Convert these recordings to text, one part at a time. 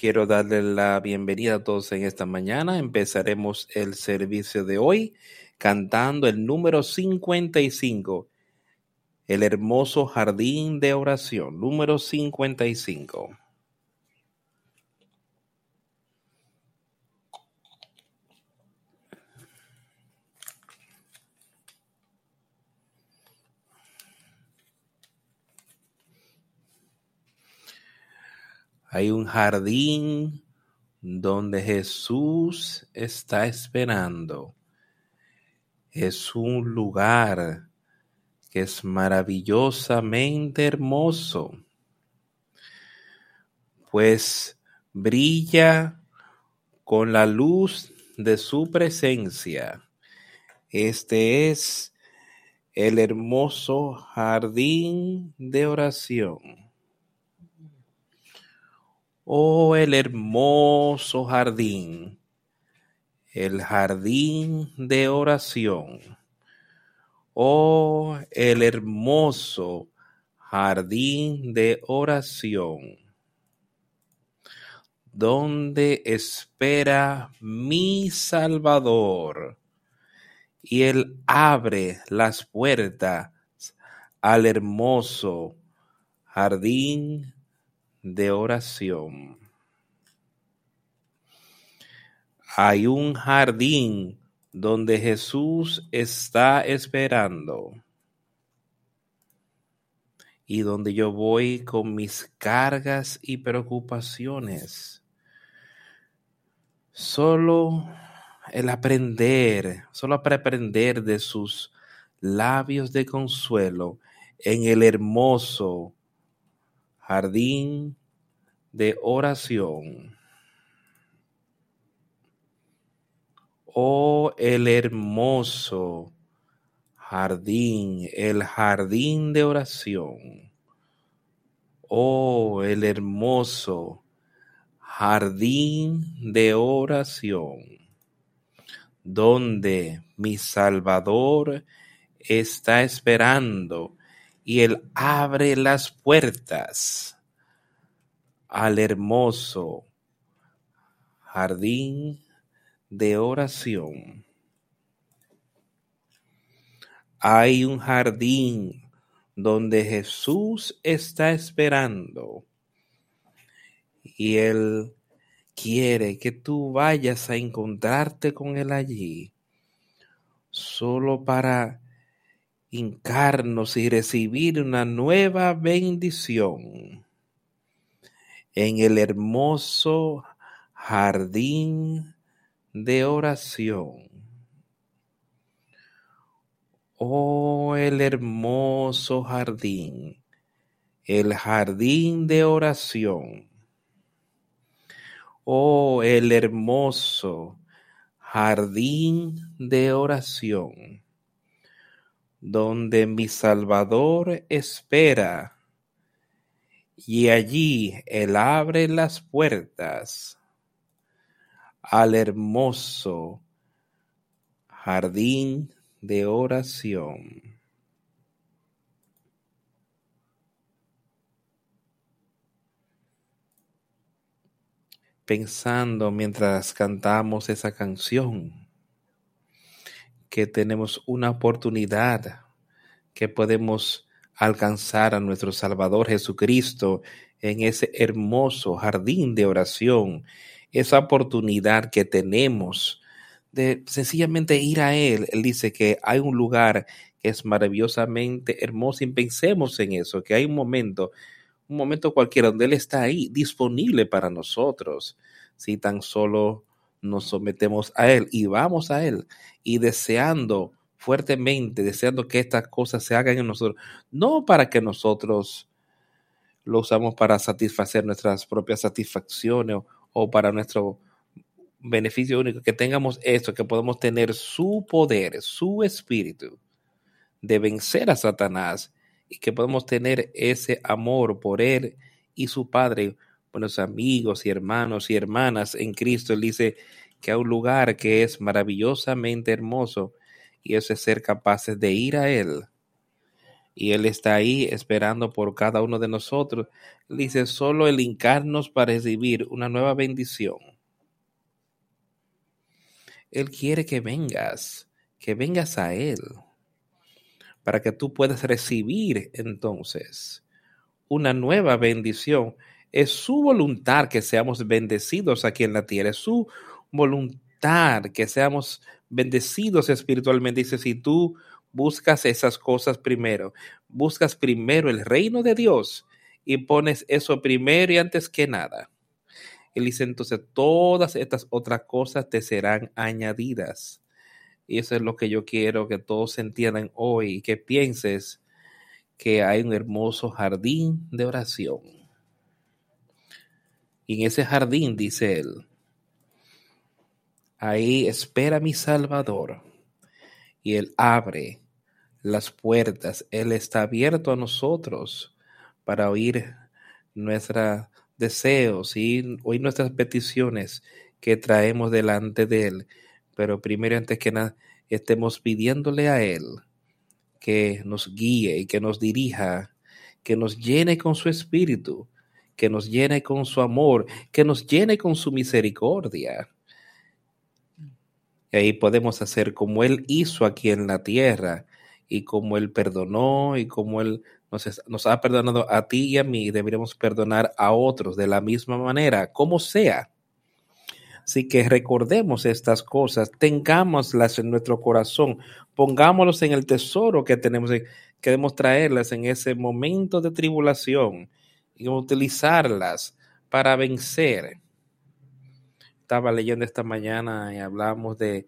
Quiero darle la bienvenida a todos en esta mañana. Empezaremos el servicio de hoy cantando el número 55, el hermoso jardín de oración, número 55. Hay un jardín donde Jesús está esperando. Es un lugar que es maravillosamente hermoso, pues brilla con la luz de su presencia. Este es el hermoso jardín de oración. Oh, el hermoso jardín, el jardín de oración. Oh, el hermoso jardín de oración, donde espera mi Salvador, y él abre las puertas al hermoso jardín de oración. Hay un jardín donde Jesús está esperando y donde yo voy con mis cargas y preocupaciones. Solo el aprender, solo aprender de sus labios de consuelo en el hermoso jardín de oración. Oh, el hermoso jardín, el jardín de oración. Oh, el hermoso jardín de oración, donde mi Salvador está esperando y Él abre las puertas al hermoso jardín de oración. Hay un jardín donde Jesús está esperando y Él quiere que tú vayas a encontrarte con Él allí, solo para hincarnos y recibir una nueva bendición en el hermoso jardín de oración. Oh, el hermoso jardín, el jardín de oración. Oh, el hermoso jardín de oración donde mi Salvador espera, y allí Él abre las puertas al hermoso jardín de oración. Pensando mientras cantamos esa canción que tenemos una oportunidad, que podemos alcanzar a nuestro Salvador Jesucristo en ese hermoso jardín de oración, esa oportunidad que tenemos de sencillamente ir a Él. Él dice que hay un lugar que es maravillosamente hermoso y pensemos en eso, que hay un momento, un momento cualquiera donde Él está ahí, disponible para nosotros, si tan solo nos sometemos a Él y vamos a Él y deseando fuertemente, deseando que estas cosas se hagan en nosotros, no para que nosotros lo usamos para satisfacer nuestras propias satisfacciones o, para nuestro beneficio único, que tengamos esto, que podemos tener su poder, su espíritu de vencer a Satanás y que podemos tener ese amor por Él y su Padre buenos amigos y hermanos y hermanas en Cristo. Él dice que hay un lugar que es maravillosamente hermoso y eso es ser capaces de ir a Él y Él está ahí esperando por cada uno de nosotros. dice, solo el hincarnos para recibir una nueva bendición. Él quiere que vengas, que vengas a Él, para que tú puedas recibir entonces una nueva bendición. Es su voluntad que seamos bendecidos aquí en la tierra, es su voluntad que seamos bendecidos espiritualmente. Dice, si tú buscas esas cosas primero, buscas primero el reino de Dios y pones eso primero y antes que nada. Él dice entonces, todas estas otras cosas te serán añadidas. Y eso es lo que yo quiero que todos entiendan hoy que pienses que hay un hermoso jardín de oración. Y en ese jardín, dice él, ahí espera mi Salvador y Él abre las puertas. Él está abierto a nosotros para oír nuestros deseos y oír nuestras peticiones que traemos delante de Él. Pero primero, antes que nada, estemos pidiéndole a Él que nos guíe y que nos dirija, que nos llene con su espíritu, que nos llene con su amor, que nos llene con su misericordia y ahí podemos hacer como Él hizo aquí en la tierra y como Él perdonó y como Él nos, ha perdonado a ti y a mí, deberíamos perdonar a otros de la misma manera, como sea. Así que recordemos estas cosas, tengámoslas en nuestro corazón, pongámoslos en el tesoro que tenemos, queremos traerlas en ese momento de tribulación y utilizarlas para vencer. Estaba leyendo esta mañana y hablamos de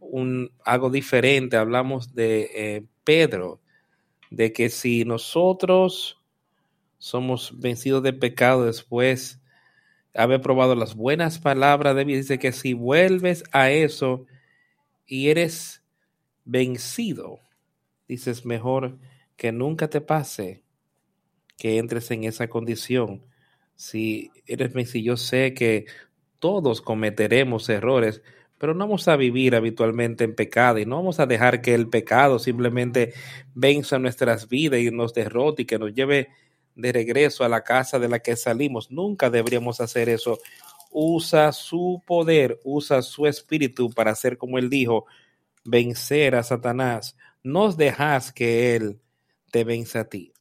un, algo diferente, hablamos de eh, Pedro, de que si nosotros somos vencidos de pecado después haber probado las buenas palabras de Dios, dice que si vuelves a eso y eres vencido, dices mejor que nunca te pase que entres en esa condición. Si eres vencido, yo sé que todos cometeremos errores, pero no vamos a vivir habitualmente en pecado y no vamos a dejar que el pecado simplemente venza nuestras vidas y nos derrote y que nos lleve de regreso a la casa de la que salimos. Nunca deberíamos hacer eso. Usa su poder, usa su espíritu para hacer como él dijo, vencer a Satanás. No dejas que él te venza a ti.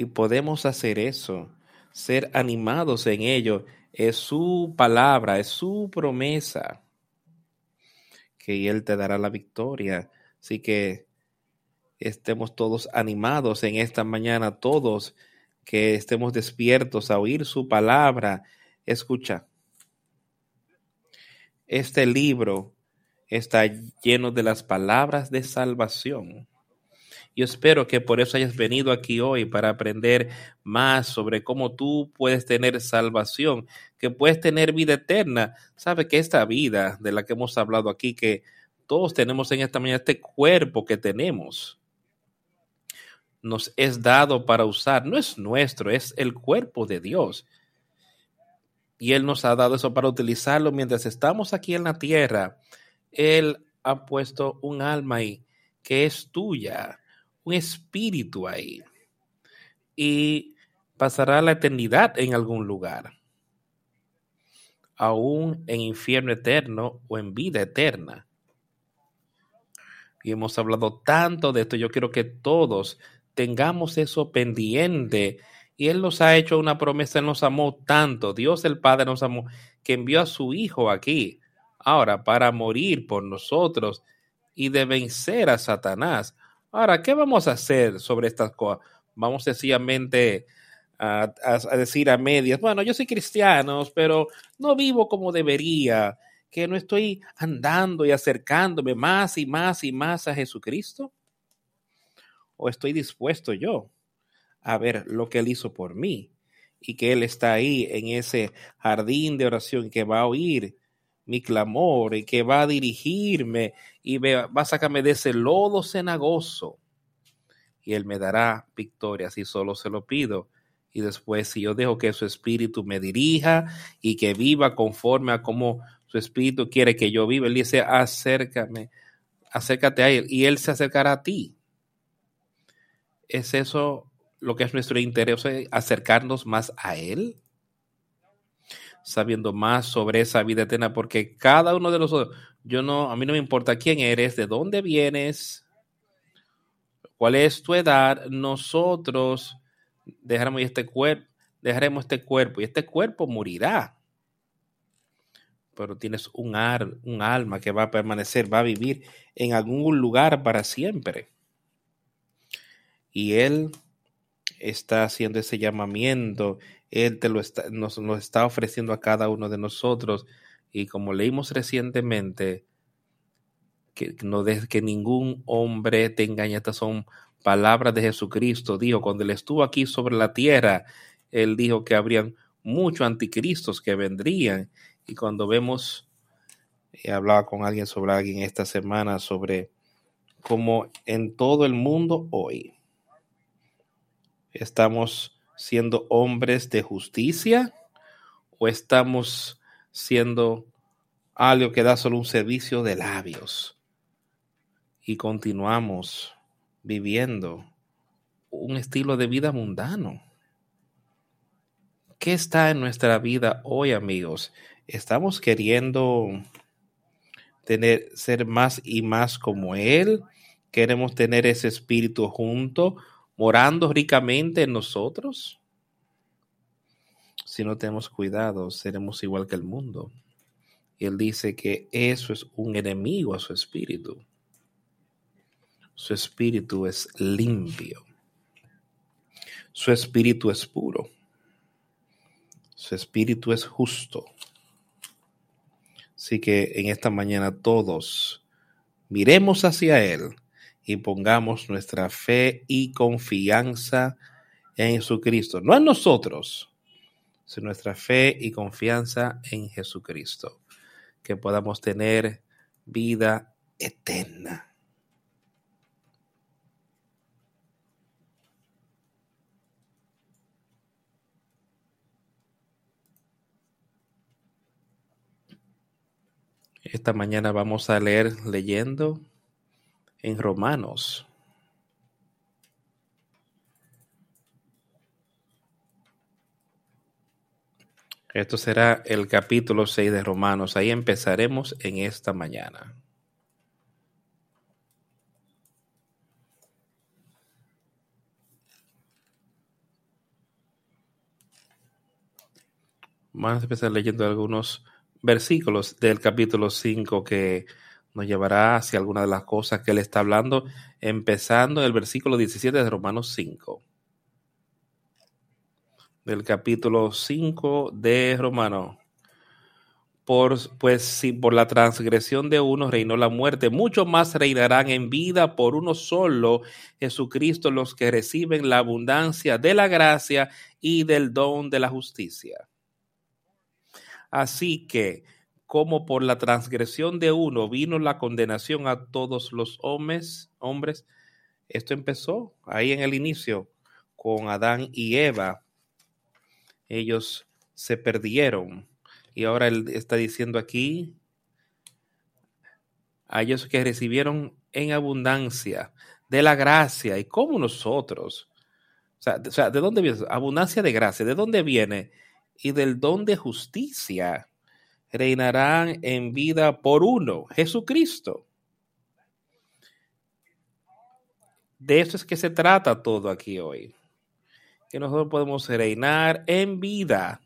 Y podemos hacer eso ser animados en ello. Es su palabra, es su promesa que Él te dará la victoria. Así que estemos todos animados en esta mañana, todos que estemos despiertos a oír su palabra. Escucha, este libro está lleno de las palabras de salvación yo espero que por eso hayas venido aquí hoy para aprender más sobre cómo tú puedes tener salvación, que puedes tener vida eterna. Sabe que esta vida de la que hemos hablado aquí, que todos tenemos en esta mañana, este cuerpo que tenemos, nos es dado para usar. No es nuestro, es el cuerpo de Dios. Y Él nos ha dado eso para utilizarlo mientras estamos aquí en la tierra. Él ha puesto un alma ahí que es tuya un espíritu ahí y pasará la eternidad en algún lugar, aún en infierno eterno o en vida eterna. Y hemos hablado tanto de esto, yo quiero que todos tengamos eso pendiente. Y Él nos ha hecho una promesa, nos amó tanto, Dios el Padre nos amó, que envió a su Hijo aquí, ahora para morir por nosotros y de vencer a Satanás. Ahora, ¿qué vamos a hacer sobre estas cosas? Vamos sencillamente a, decir a medias, bueno, yo soy cristiano, pero no vivo como debería, que no estoy andando y acercándome más y más y más a Jesucristo. ¿O estoy dispuesto yo a ver lo que Él hizo por mí y que Él está ahí en ese jardín de oración que va a oír mi clamor y que va a dirigirme y va a sacarme de ese lodo cenagoso. Y Él me dará victoria si solo se lo pido. Y después, si yo dejo que su espíritu me dirija y que viva conforme a como su espíritu quiere que yo viva, Él dice, acércame, acércate a Él y Él se acercará a ti. ¿Es eso lo que es nuestro interés, acercarnos más a Él? Sabiendo más sobre esa vida eterna, porque cada uno de nosotros, yo no, a mí no me importa quién eres, de dónde vienes, cuál es tu edad, nosotros dejaremos este cuerpo, dejaremos este cuerpo y este cuerpo morirá. Pero tienes un, un alma que va a permanecer, va a vivir en algún lugar para siempre. Y Él está haciendo ese llamamiento, Él te lo está, nos, nos está ofreciendo a cada uno de nosotros. Y como leímos recientemente, que no dejes que ningún hombre te engañe. Estas son palabras de Jesucristo. Dijo, cuando Él estuvo aquí sobre la tierra, Él dijo que habrían muchos anticristos que vendrían. Y cuando vemos, he hablaba con alguien sobre alguien esta semana sobre cómo en todo el mundo hoy estamos siendo hombres de justicia o estamos siendo algo que da solo un servicio de labios y continuamos viviendo un estilo de vida mundano. ¿Qué está en nuestra vida hoy, amigos? ¿Estamos queriendo tener, ser más y más como Él? ¿Queremos tener ese espíritu junto, morando ricamente en nosotros? Si no tenemos cuidado, seremos igual que el mundo. Y Él dice que eso es un enemigo a su espíritu. Su espíritu es limpio. Su espíritu es puro. Su espíritu es justo. Así que en esta mañana todos miremos hacia Él y pongamos nuestra fe y confianza en Jesucristo. No en nosotros, sino nuestra fe y confianza en Jesucristo. Que podamos tener vida eterna. Esta mañana vamos a leer leyendo en Romanos. Esto será el capítulo 6 de Romanos. Ahí empezaremos en esta mañana. Vamos a empezar leyendo algunos versículos del capítulo 5 que nos llevará hacia alguna de las cosas que él está hablando, empezando el versículo 17 de Romanos 5. Del capítulo 5 de Romanos. Por, pues si por la transgresión de uno reinó la muerte, mucho más reinarán en vida por uno solo, Jesucristo, los que reciben la abundancia de la gracia y del don de la justicia. Así que, como por la transgresión de uno vino la condenación a todos los hombres, hombres, esto empezó ahí en el inicio con Adán y Eva. Ellos se perdieron. Y ahora él está diciendo aquí a ellos que recibieron en abundancia de la gracia y como nosotros. O sea, ¿de dónde viene? Abundancia de gracia. ¿De dónde viene? y del don de justicia reinarán en vida por uno, Jesucristo. De eso es que se trata todo aquí hoy. Que nosotros podemos reinar en vida.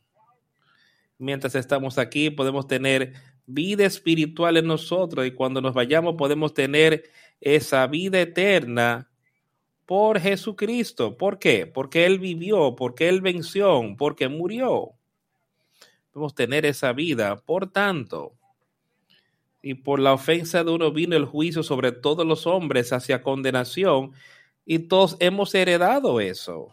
Mientras estamos aquí podemos tener vida espiritual en nosotros y cuando nos vayamos podemos tener esa vida eterna por Jesucristo. ¿Por qué? Porque Él vivió, porque Él venció, porque murió podemos tener esa vida. Por tanto, y por la ofensa de uno vino el juicio sobre todos los hombres hacia condenación, y todos hemos heredado eso.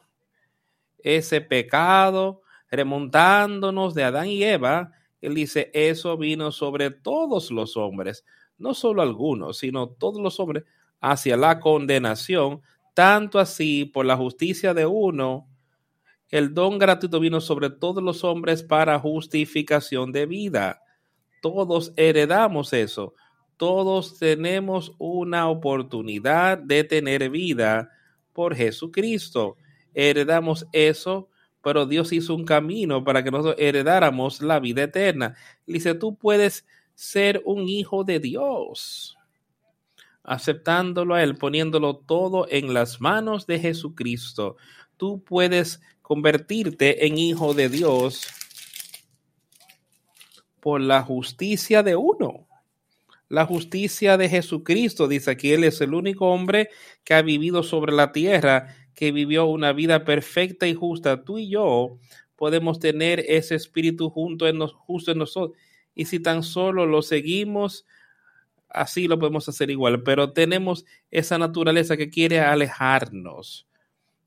Ese pecado, remontándonos de Adán y Eva, él dice, eso vino sobre todos los hombres, no solo algunos, sino todos los hombres, hacia la condenación, tanto así por la justicia de uno, el don gratuito vino sobre todos los hombres para justificación de vida. Todos heredamos eso. todos tenemos una oportunidad de tener vida por Jesucristo. Heredamos eso, pero Dios hizo un camino para que nosotros heredáramos la vida eterna. Dice, tú puedes ser un hijo de Dios, aceptándolo a Él, poniéndolo todo en las manos de Jesucristo. Tú puedes convertirte en hijo de Dios por la justicia de uno la justicia de Jesucristo. Dice aquí, Él es el único hombre que ha vivido sobre la tierra, que vivió una vida perfecta y justa. Tú y yo podemos tener ese espíritu junto en justo en nosotros. Y si tan solo lo seguimos, así lo podemos hacer igual. Pero tenemos esa naturaleza que quiere alejarnos.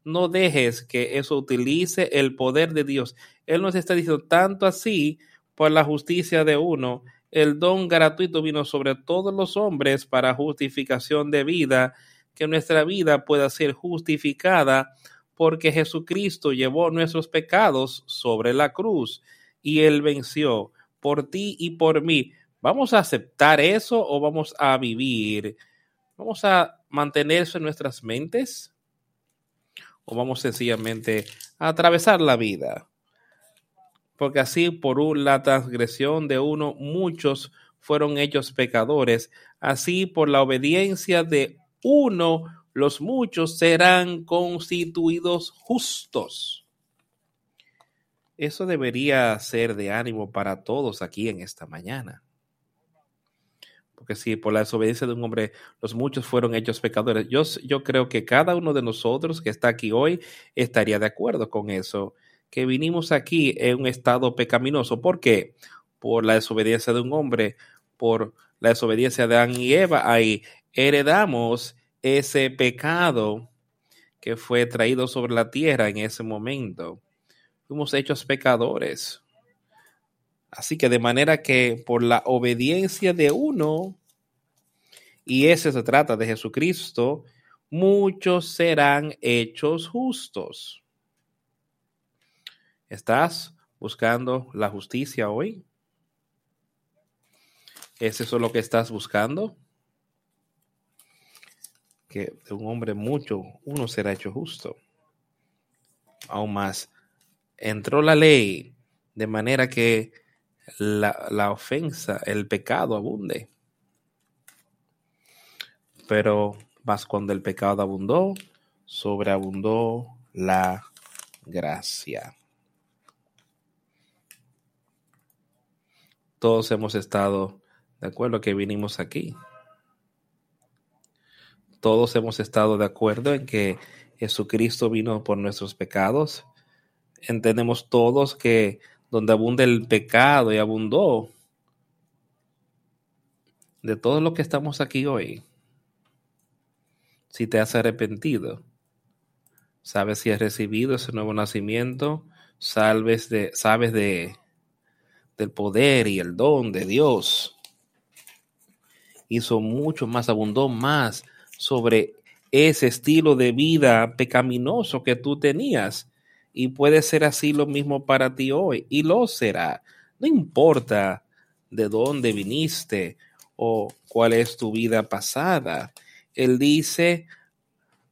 No dejes que eso utilice el poder de Dios. Él nos está diciendo tanto así por la justicia de uno el don gratuito vino sobre todos los hombres para justificación de vida, que nuestra vida pueda ser justificada porque Jesucristo llevó nuestros pecados sobre la cruz y Él venció por ti y por mí. ¿Vamos a aceptar eso o vamos a vivir? ¿Vamos a mantener eso en nuestras mentes? ¿O vamos sencillamente a atravesar la vida? porque así por la transgresión de uno muchos fueron hechos pecadores, así por la obediencia de uno los muchos serán constituidos justos. Eso debería ser de ánimo para todos aquí en esta mañana. Porque si por la desobediencia de un hombre los muchos fueron hechos pecadores, yo, yo creo que cada uno de nosotros que está aquí hoy estaría de acuerdo con eso que vinimos aquí en un estado pecaminoso. ¿Por qué? Por la desobediencia de un hombre, por la desobediencia de Adán y Eva. Ahí heredamos ese pecado que fue traído sobre la tierra en ese momento. Fuimos hechos pecadores. Así que de manera que por la obediencia de uno, y ese se trata de Jesucristo, muchos serán hechos justos. ¿Estás buscando la justicia hoy? ¿Es eso lo que estás buscando? Que de un hombre mucho, uno será hecho justo. Aún más, entró la ley de manera que la, la ofensa, el pecado abunde. Pero más cuando el pecado abundó, sobreabundó la gracia. todos hemos estado de acuerdo que vinimos aquí. Todos hemos estado de acuerdo en que Jesucristo vino por nuestros pecados. Entendemos todos que donde abunda el pecado y abundó, de todo lo que estamos aquí hoy, si te has arrepentido, sabes si has recibido ese nuevo nacimiento, sabes de, sabes de del poder y el don de Dios. Hizo mucho más, abundó más sobre ese estilo de vida pecaminoso que tú tenías. Y puede ser así lo mismo para ti hoy. Y lo será. No importa de dónde viniste o cuál es tu vida pasada. Él dice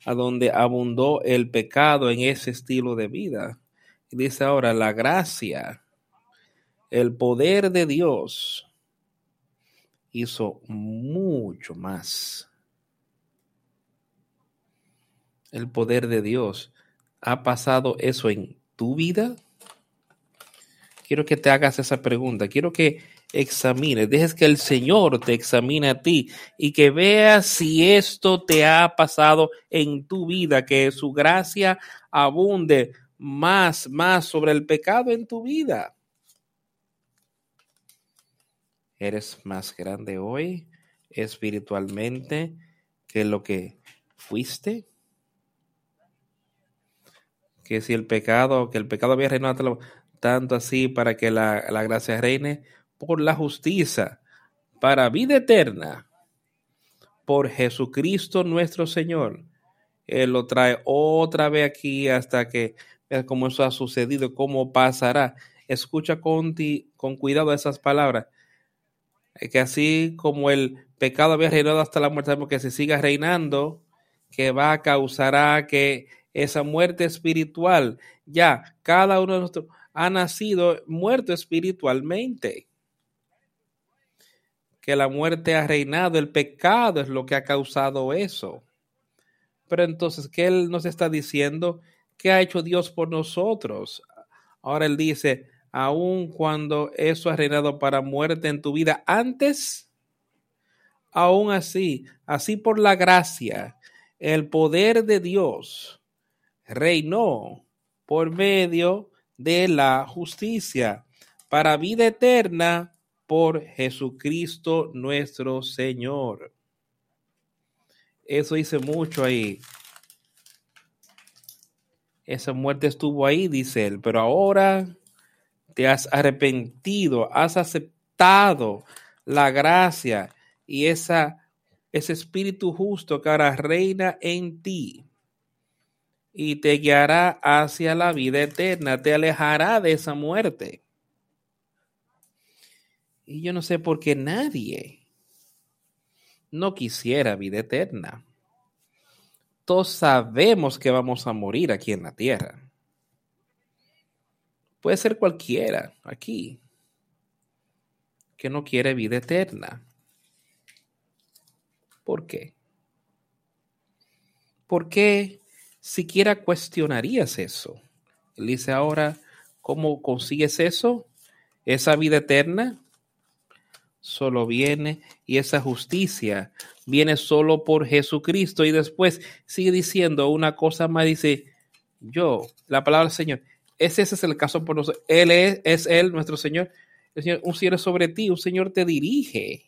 a donde abundó el pecado en ese estilo de vida. Dice ahora la gracia el poder de Dios hizo mucho más. El poder de Dios ha pasado eso en tu vida. Quiero que te hagas esa pregunta. Quiero que examines, dejes que el Señor te examine a ti y que veas si esto te ha pasado en tu vida, que su gracia abunde más, más sobre el pecado en tu vida. Eres más grande hoy espiritualmente que lo que fuiste. Que si el pecado, que el pecado había reinado tanto así para que la, la gracia reine por la justicia, para vida eterna, por Jesucristo nuestro Señor. Él lo trae otra vez aquí hasta que veas cómo eso ha sucedido, cómo pasará. Escucha con, ti, con cuidado esas palabras que así como el pecado había reinado hasta la muerte, porque si siga reinando, que va a causará que esa muerte espiritual, ya cada uno de nosotros ha nacido muerto espiritualmente. Que la muerte ha reinado, el pecado es lo que ha causado eso. Pero entonces, ¿qué Él nos está diciendo? ¿Qué ha hecho Dios por nosotros? Ahora Él dice, aun cuando eso ha reinado para muerte en tu vida antes, aún así, así por la gracia, el poder de Dios reinó por medio de la justicia para vida eterna por Jesucristo nuestro Señor. Eso dice mucho ahí. Esa muerte estuvo ahí, dice él, pero ahora te has arrepentido, has aceptado la gracia y esa, ese espíritu justo que ahora reina en ti y te guiará hacia la vida eterna, te alejará de esa muerte. Y yo no sé por qué nadie no quisiera vida eterna. Todos sabemos que vamos a morir aquí en la tierra. Puede ser cualquiera aquí que no quiere vida eterna. ¿Por qué? ¿Por qué siquiera cuestionarías eso? Él dice ahora, ¿cómo consigues eso? Esa vida eterna solo viene y esa justicia viene solo por Jesucristo. Y después sigue diciendo una cosa más, dice, yo, la palabra del Señor, ese, es el caso por nosotros. Él es, es Él, nuestro Señor. El Señor, un Señor sobre ti, un Señor te dirige.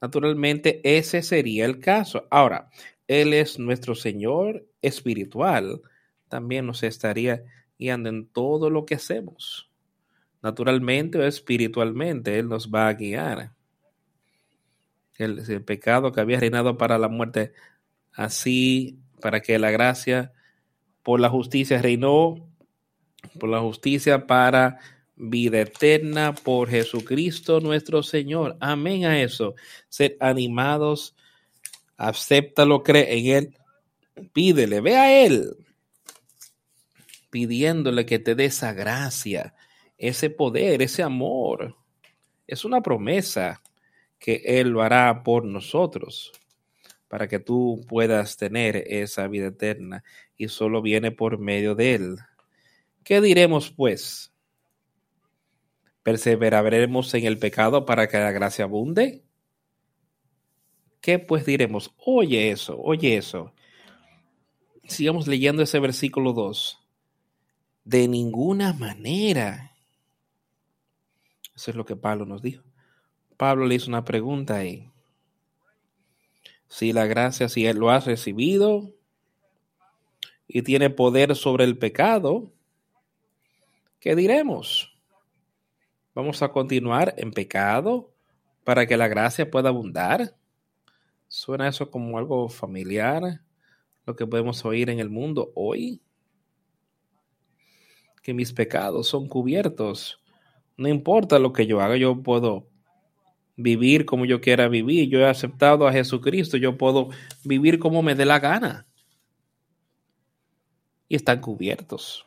Naturalmente, ese sería el caso. Ahora, Él es nuestro Señor espiritual. También nos estaría guiando en todo lo que hacemos. Naturalmente o espiritualmente, Él nos va a guiar. El, el pecado que había reinado para la muerte, así para que la gracia por la justicia reinó, por la justicia para vida eterna por Jesucristo nuestro Señor. Amén a eso. Ser animados, acéptalo, cree en Él, pídele, ve a Él, pidiéndole que te dé esa gracia, ese poder, ese amor. Es una promesa que Él lo hará por nosotros para que tú puedas tener esa vida eterna y solo viene por medio de Él. ¿Qué diremos pues? ¿Perseveraremos en el pecado para que la gracia abunde? ¿Qué pues diremos? Oye eso, oye eso. Sigamos leyendo ese versículo 2. De ninguna manera. Eso es lo que Pablo nos dijo. Pablo le hizo una pregunta ahí. Si la gracia, si él lo ha recibido y tiene poder sobre el pecado, ¿qué diremos? Vamos a continuar en pecado para que la gracia pueda abundar. ¿Suena eso como algo familiar? Lo que podemos oír en el mundo hoy. Que mis pecados son cubiertos. No importa lo que yo haga, yo puedo vivir como yo quiera vivir. Yo he aceptado a Jesucristo, yo puedo vivir como me dé la gana. Y están cubiertos.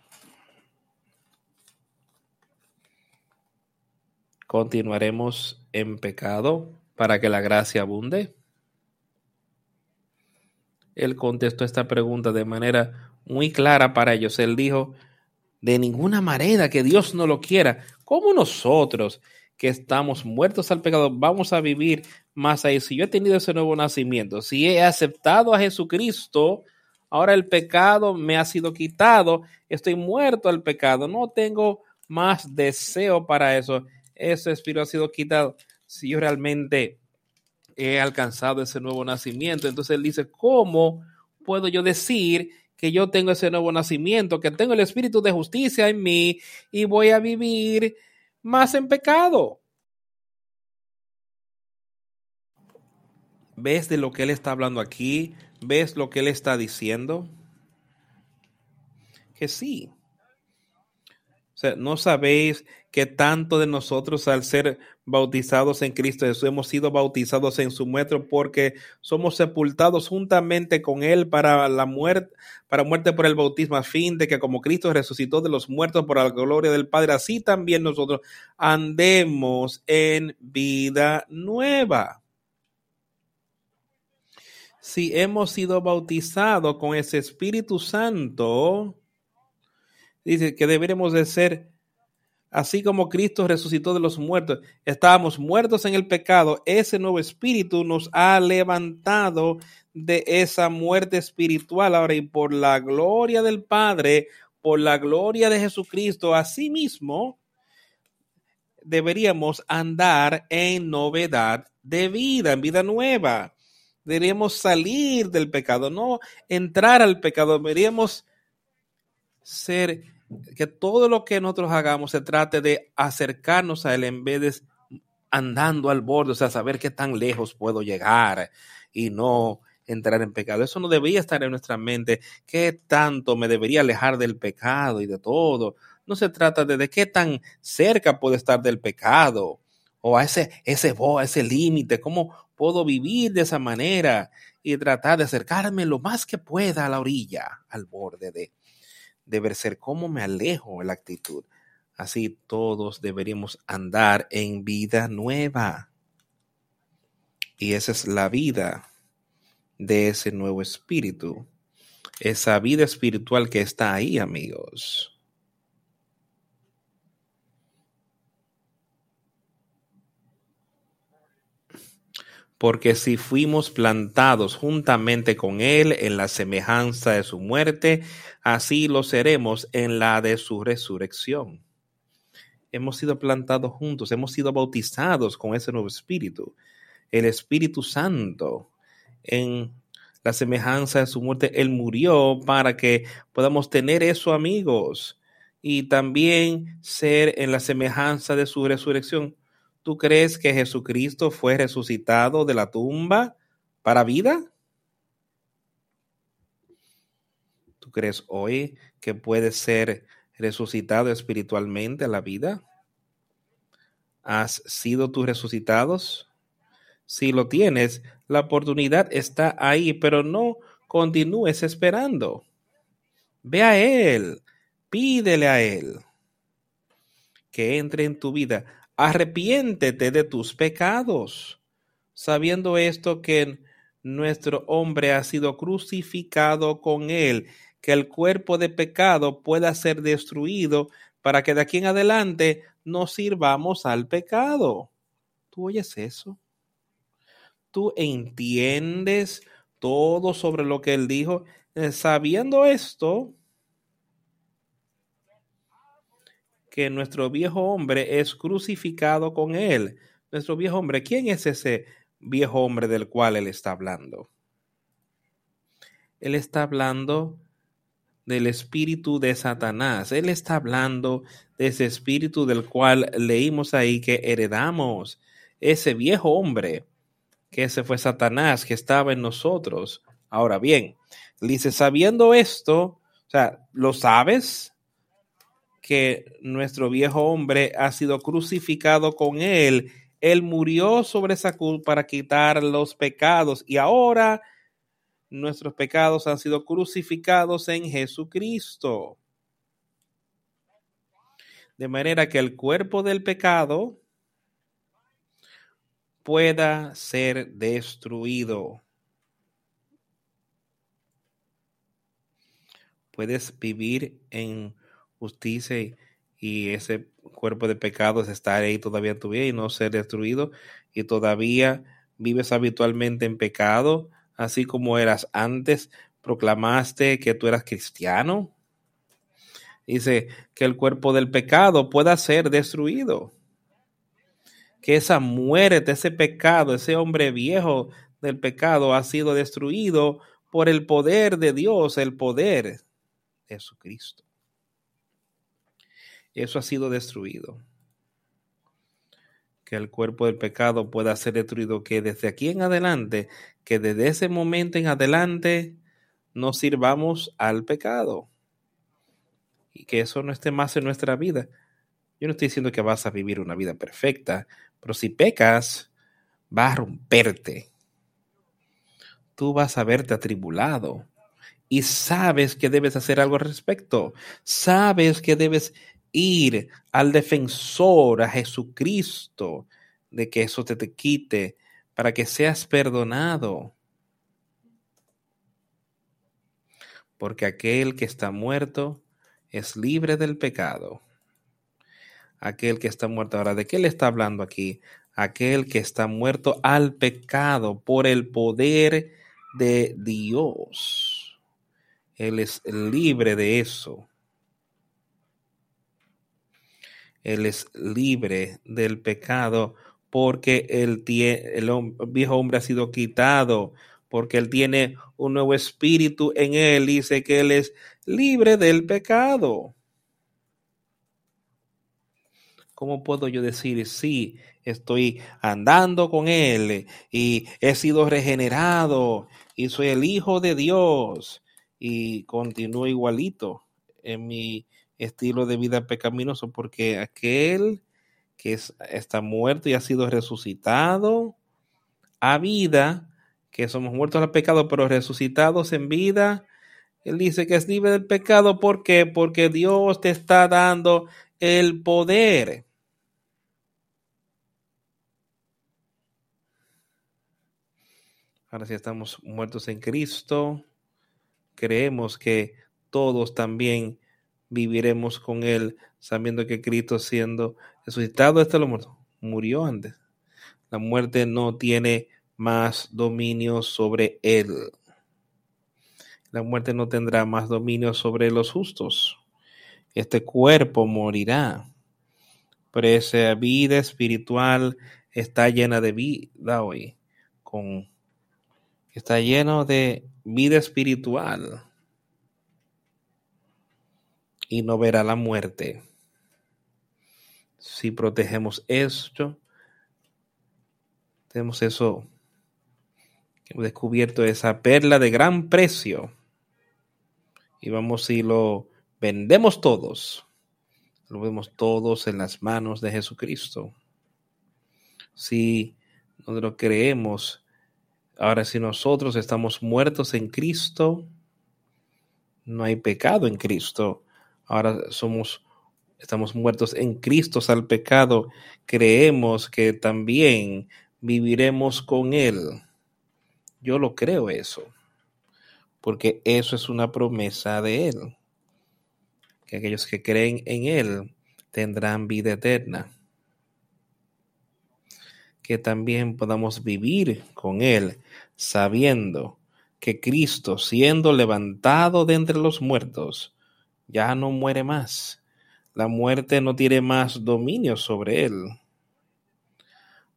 ¿Continuaremos en pecado para que la gracia abunde? Él contestó esta pregunta de manera muy clara para ellos. Él dijo, de ninguna manera que Dios no lo quiera. ¿Cómo nosotros que estamos muertos al pecado vamos a vivir más ahí? Si yo he tenido ese nuevo nacimiento, si he aceptado a Jesucristo, ahora el pecado me ha sido quitado, estoy muerto al pecado, no tengo más deseo para eso ese espíritu ha sido quitado. Si yo realmente he alcanzado ese nuevo nacimiento, entonces él dice, ¿cómo puedo yo decir que yo tengo ese nuevo nacimiento, que tengo el espíritu de justicia en mí y voy a vivir más en pecado? ¿Ves de lo que él está hablando aquí? ¿Ves lo que él está diciendo? Que sí. O sea, ¿no sabéis que tanto de nosotros al ser bautizados en Cristo Jesús hemos sido bautizados en su muerte porque somos sepultados juntamente con Él para la muerte, para muerte por el bautismo, a fin de que como Cristo resucitó de los muertos por la gloria del Padre, así también nosotros andemos en vida nueva. Si hemos sido bautizados con ese Espíritu Santo, dice que deberemos de ser así como Cristo resucitó de los muertos. Estábamos muertos en el pecado. Ese nuevo espíritu nos ha levantado de esa muerte espiritual. Ahora, y por la gloria del Padre, por la gloria de Jesucristo, mismo deberíamos andar en novedad de vida, en vida nueva. Deberíamos salir del pecado, no entrar al pecado. Deberíamos ser, que todo lo que nosotros hagamos se trate de acercarnos a Él en vez de andando al borde, o sea, saber qué tan lejos puedo llegar y no entrar en pecado. Eso no debería estar en nuestra mente. ¿Qué tanto me debería alejar del pecado y de todo? No se trata de, de qué tan cerca puedo estar del pecado o a ese, ese, ese límite, cómo puedo vivir de esa manera y tratar de acercarme lo más que pueda a la orilla, al borde de, de ser cómo me alejo en la actitud. Así todos deberíamos andar en vida nueva. Y esa es la vida de ese nuevo espíritu. Esa vida espiritual que está ahí, amigos. Porque si fuimos plantados juntamente con Él en la semejanza de su muerte, así lo seremos en la de su resurrección. Hemos sido plantados juntos, hemos sido bautizados con ese nuevo Espíritu, el Espíritu Santo, en la semejanza de su muerte. Él murió para que podamos tener eso, amigos, y también ser en la semejanza de su resurrección ¿Tú crees que Jesucristo fue resucitado de la tumba para vida? ¿Tú crees hoy que puede ser resucitado espiritualmente a la vida? ¿Has sido tú resucitados? Si lo tienes, la oportunidad está ahí, pero no continúes esperando. Ve a Él, pídele a Él que entre en tu vida arrepiéntete de tus pecados, sabiendo esto que nuestro hombre ha sido crucificado con él, que el cuerpo de pecado pueda ser destruido para que de aquí en adelante no sirvamos al pecado. ¿Tú oyes eso? ¿Tú entiendes todo sobre lo que él dijo? Eh, sabiendo esto, que nuestro viejo hombre es crucificado con él. Nuestro viejo hombre, ¿quién es ese viejo hombre del cual él está hablando? Él está hablando del espíritu de Satanás. Él está hablando de ese espíritu del cual leímos ahí que heredamos. Ese viejo hombre, que ese fue Satanás, que estaba en nosotros. Ahora bien, dice, sabiendo esto, o sea, ¿lo sabes? Que nuestro viejo hombre ha sido crucificado con él. Él murió sobre esa cruz para quitar los pecados y ahora nuestros pecados han sido crucificados en Jesucristo. De manera que el cuerpo del pecado pueda ser destruido. Puedes vivir en justicia y, ese cuerpo de pecados estar ahí todavía en tu vida y no ser destruido y todavía vives habitualmente en pecado, así como eras antes, proclamaste que tú eras cristiano. Dice que el cuerpo del pecado pueda ser destruido. Que esa muerte, ese pecado, ese hombre viejo del pecado ha sido destruido por el poder de Dios, el poder de Jesucristo eso ha sido destruido. Que el cuerpo del pecado pueda ser destruido, que desde aquí en adelante, que desde ese momento en adelante, no sirvamos al pecado. y que eso no esté más en nuestra vida. Yo no estoy diciendo que vas a vivir una vida perfecta, pero si pecas, va a romperte. Tú vas a verte atribulado y sabes que debes hacer algo al respecto. Sabes que debes ir al defensor, a Jesucristo, de que eso te, te quite, para que seas perdonado. Porque aquel que está muerto es libre del pecado. Aquel que está muerto. Ahora, ¿de qué le está hablando aquí? Aquel que está muerto al pecado por el poder de Dios. Él es libre de eso. Él es libre del pecado porque el, el viejo hombre ha sido quitado, porque él tiene un nuevo espíritu en él. Dice que él es libre del pecado. ¿Cómo puedo yo decir, sí, estoy andando con Él y he sido regenerado y soy el Hijo de Dios y continúo igualito en mi estilo de vida pecaminoso? Porque aquel que está muerto y ha sido resucitado a vida, que somos muertos al pecado, pero resucitados en vida, él dice que es libre del pecado. ¿Por qué? Porque Dios te está dando el poder. Ahora si estamos muertos en Cristo, creemos que todos también viviremos con Él, sabiendo que Cristo siendo resucitado este lo muerto, murió antes. La muerte no tiene más dominio sobre Él. La muerte no tendrá más dominio sobre los justos este cuerpo morirá, pero esa vida espiritual está llena de vida hoy, con, está lleno de vida espiritual y no verá la muerte. Si protegemos esto, tenemos eso, hemos descubierto esa perla de gran precio y vamos y lo vendemos todos, lo vemos todos en las manos de Jesucristo. Si nosotros creemos, ahora si nosotros estamos muertos en Cristo, no hay pecado en Cristo. Ahora somos estamos muertos en Cristo al pecado, creemos que también viviremos con Él. Yo lo creo eso, porque eso es una promesa de Él que aquellos que creen en Él tendrán vida eterna. Que también podamos vivir con Él sabiendo que Cristo, siendo levantado de entre los muertos, ya no muere más. La muerte no tiene más dominio sobre Él.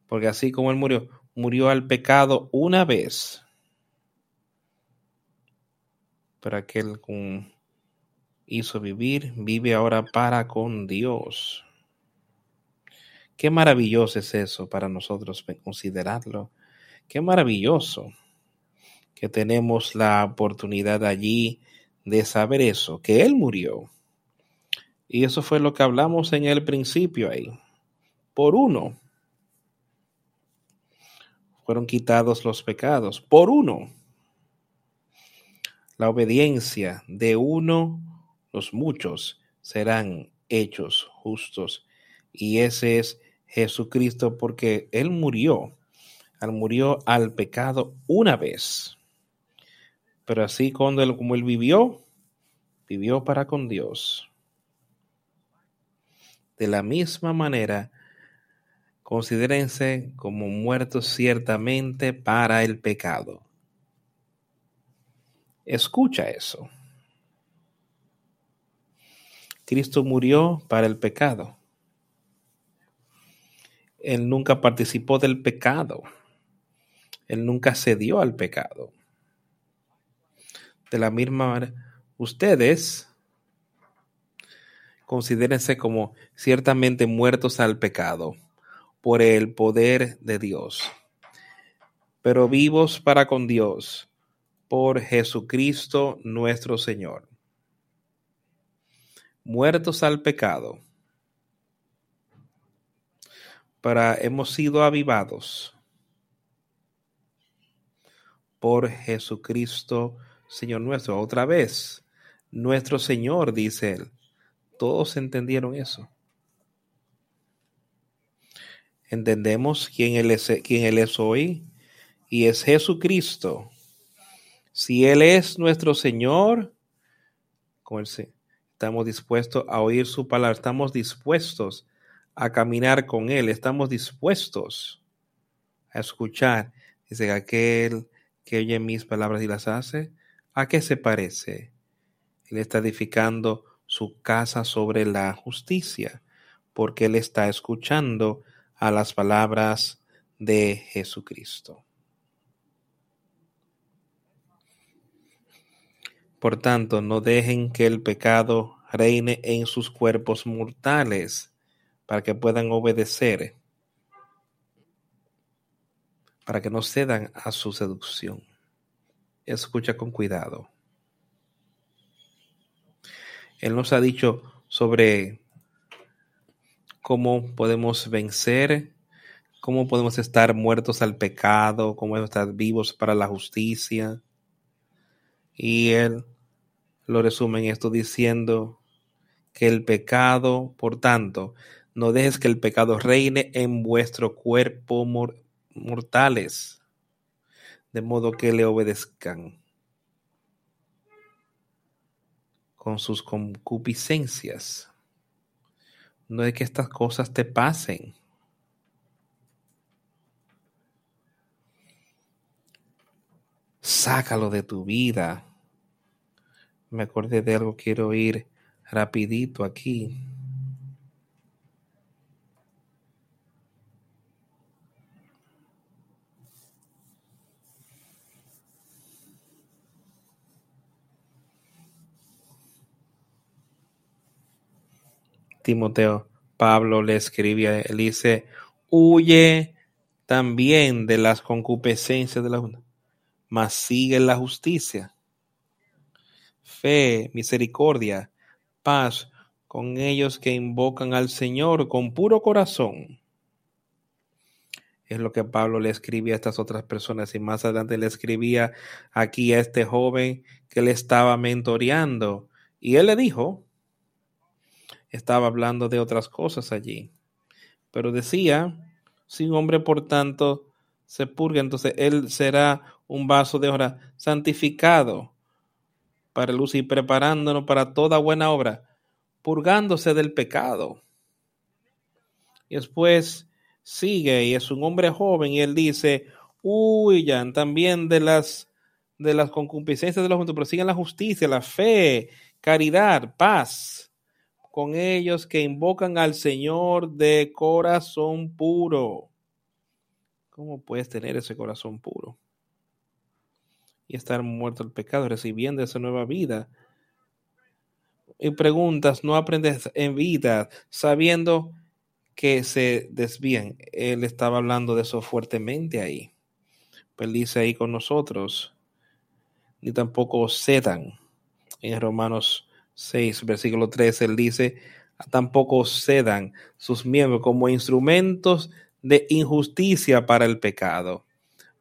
Porque así como Él murió, murió al pecado una vez. Pero aquel con hizo vivir, vive ahora para con Dios. Qué maravilloso es eso para nosotros considerarlo. Qué maravilloso que tenemos la oportunidad allí de saber eso, que Él murió. Y eso fue lo que hablamos en el principio ahí. Por uno. Fueron quitados los pecados. Por uno. La obediencia de uno los muchos serán hechos justos. Y ese es Jesucristo porque Él murió, Él murió al pecado una vez. Pero así cuando él, como Él vivió, vivió para con Dios. De la misma manera, considérense como muertos ciertamente para el pecado. Escucha eso. Cristo murió para el pecado. Él nunca participó del pecado. Él nunca cedió al pecado. De la misma manera, ustedes considérense como ciertamente muertos al pecado por el poder de Dios, pero vivos para con Dios por Jesucristo nuestro Señor. Muertos al pecado, para hemos sido avivados por Jesucristo, Señor nuestro. Otra vez, nuestro Señor, dice él. Todos entendieron eso. Entendemos quién Él es, quién él es hoy y es Jesucristo. Si Él es nuestro Señor, como él, estamos dispuestos a oír su palabra, estamos dispuestos a caminar con Él, estamos dispuestos a escuchar. Dice aquel que oye mis palabras y las hace, ¿a qué se parece? Él está edificando su casa sobre la justicia, porque Él está escuchando a las palabras de Jesucristo. Por tanto, no dejen que el pecado reine en sus cuerpos mortales para que puedan obedecer para que no cedan a su seducción. Escucha con cuidado. Él nos ha dicho sobre cómo podemos vencer, cómo podemos estar muertos al pecado, cómo estar vivos para la justicia. Y él lo resume en esto diciendo que el pecado, por tanto, no dejes que el pecado reine en vuestro cuerpo mortales, de modo que le obedezcan con sus concupiscencias. No es que estas cosas te pasen. Sácalo de tu vida. Me acordé de algo, quiero ir rapidito aquí. Timoteo, Pablo le escribía, él dice, huye también de las concupiscencias de la junta, mas sigue la justicia, fe, misericordia, paz con ellos que invocan al Señor con puro corazón. Es lo que Pablo le escribía a estas otras personas y más adelante le escribía aquí a este joven que le estaba mentoreando. Y él le dijo, estaba hablando de otras cosas allí. Pero decía, si un hombre por tanto se purga, entonces él será un vaso de oro santificado para luz y preparándonos para toda buena obra, purgándose del pecado. Y después sigue y es un hombre joven y él dice, huyan también de las de las concupiscencias de los juntos, pero sigan la justicia, la fe, caridad, paz con ellos que invocan al Señor de corazón puro. ¿Cómo puedes tener ese corazón puro? Y estar muerto al pecado, recibiendo esa nueva vida. Y preguntas, no aprendes en vida, sabiendo que se desvían. Él estaba hablando de eso fuertemente ahí. Pues dice ahí con nosotros, ni tampoco cedan en Romanos 6, versículo 3, él dice, tampoco cedan sus miembros como instrumentos de injusticia para el pecado,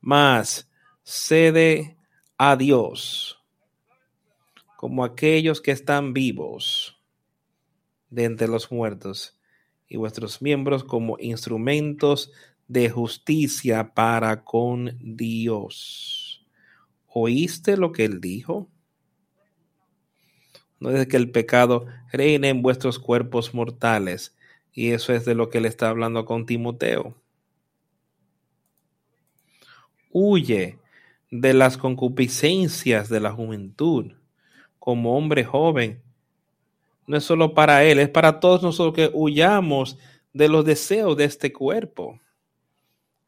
mas cede a Dios como aquellos que están vivos de entre los muertos y vuestros miembros como instrumentos de justicia para con Dios. ¿Oíste lo que él dijo? No es que el pecado reine en vuestros cuerpos mortales. Y eso es de lo que le está hablando con Timoteo. Huye de las concupiscencias de la juventud como hombre joven. No es solo para él, es para todos nosotros que huyamos de los deseos de este cuerpo.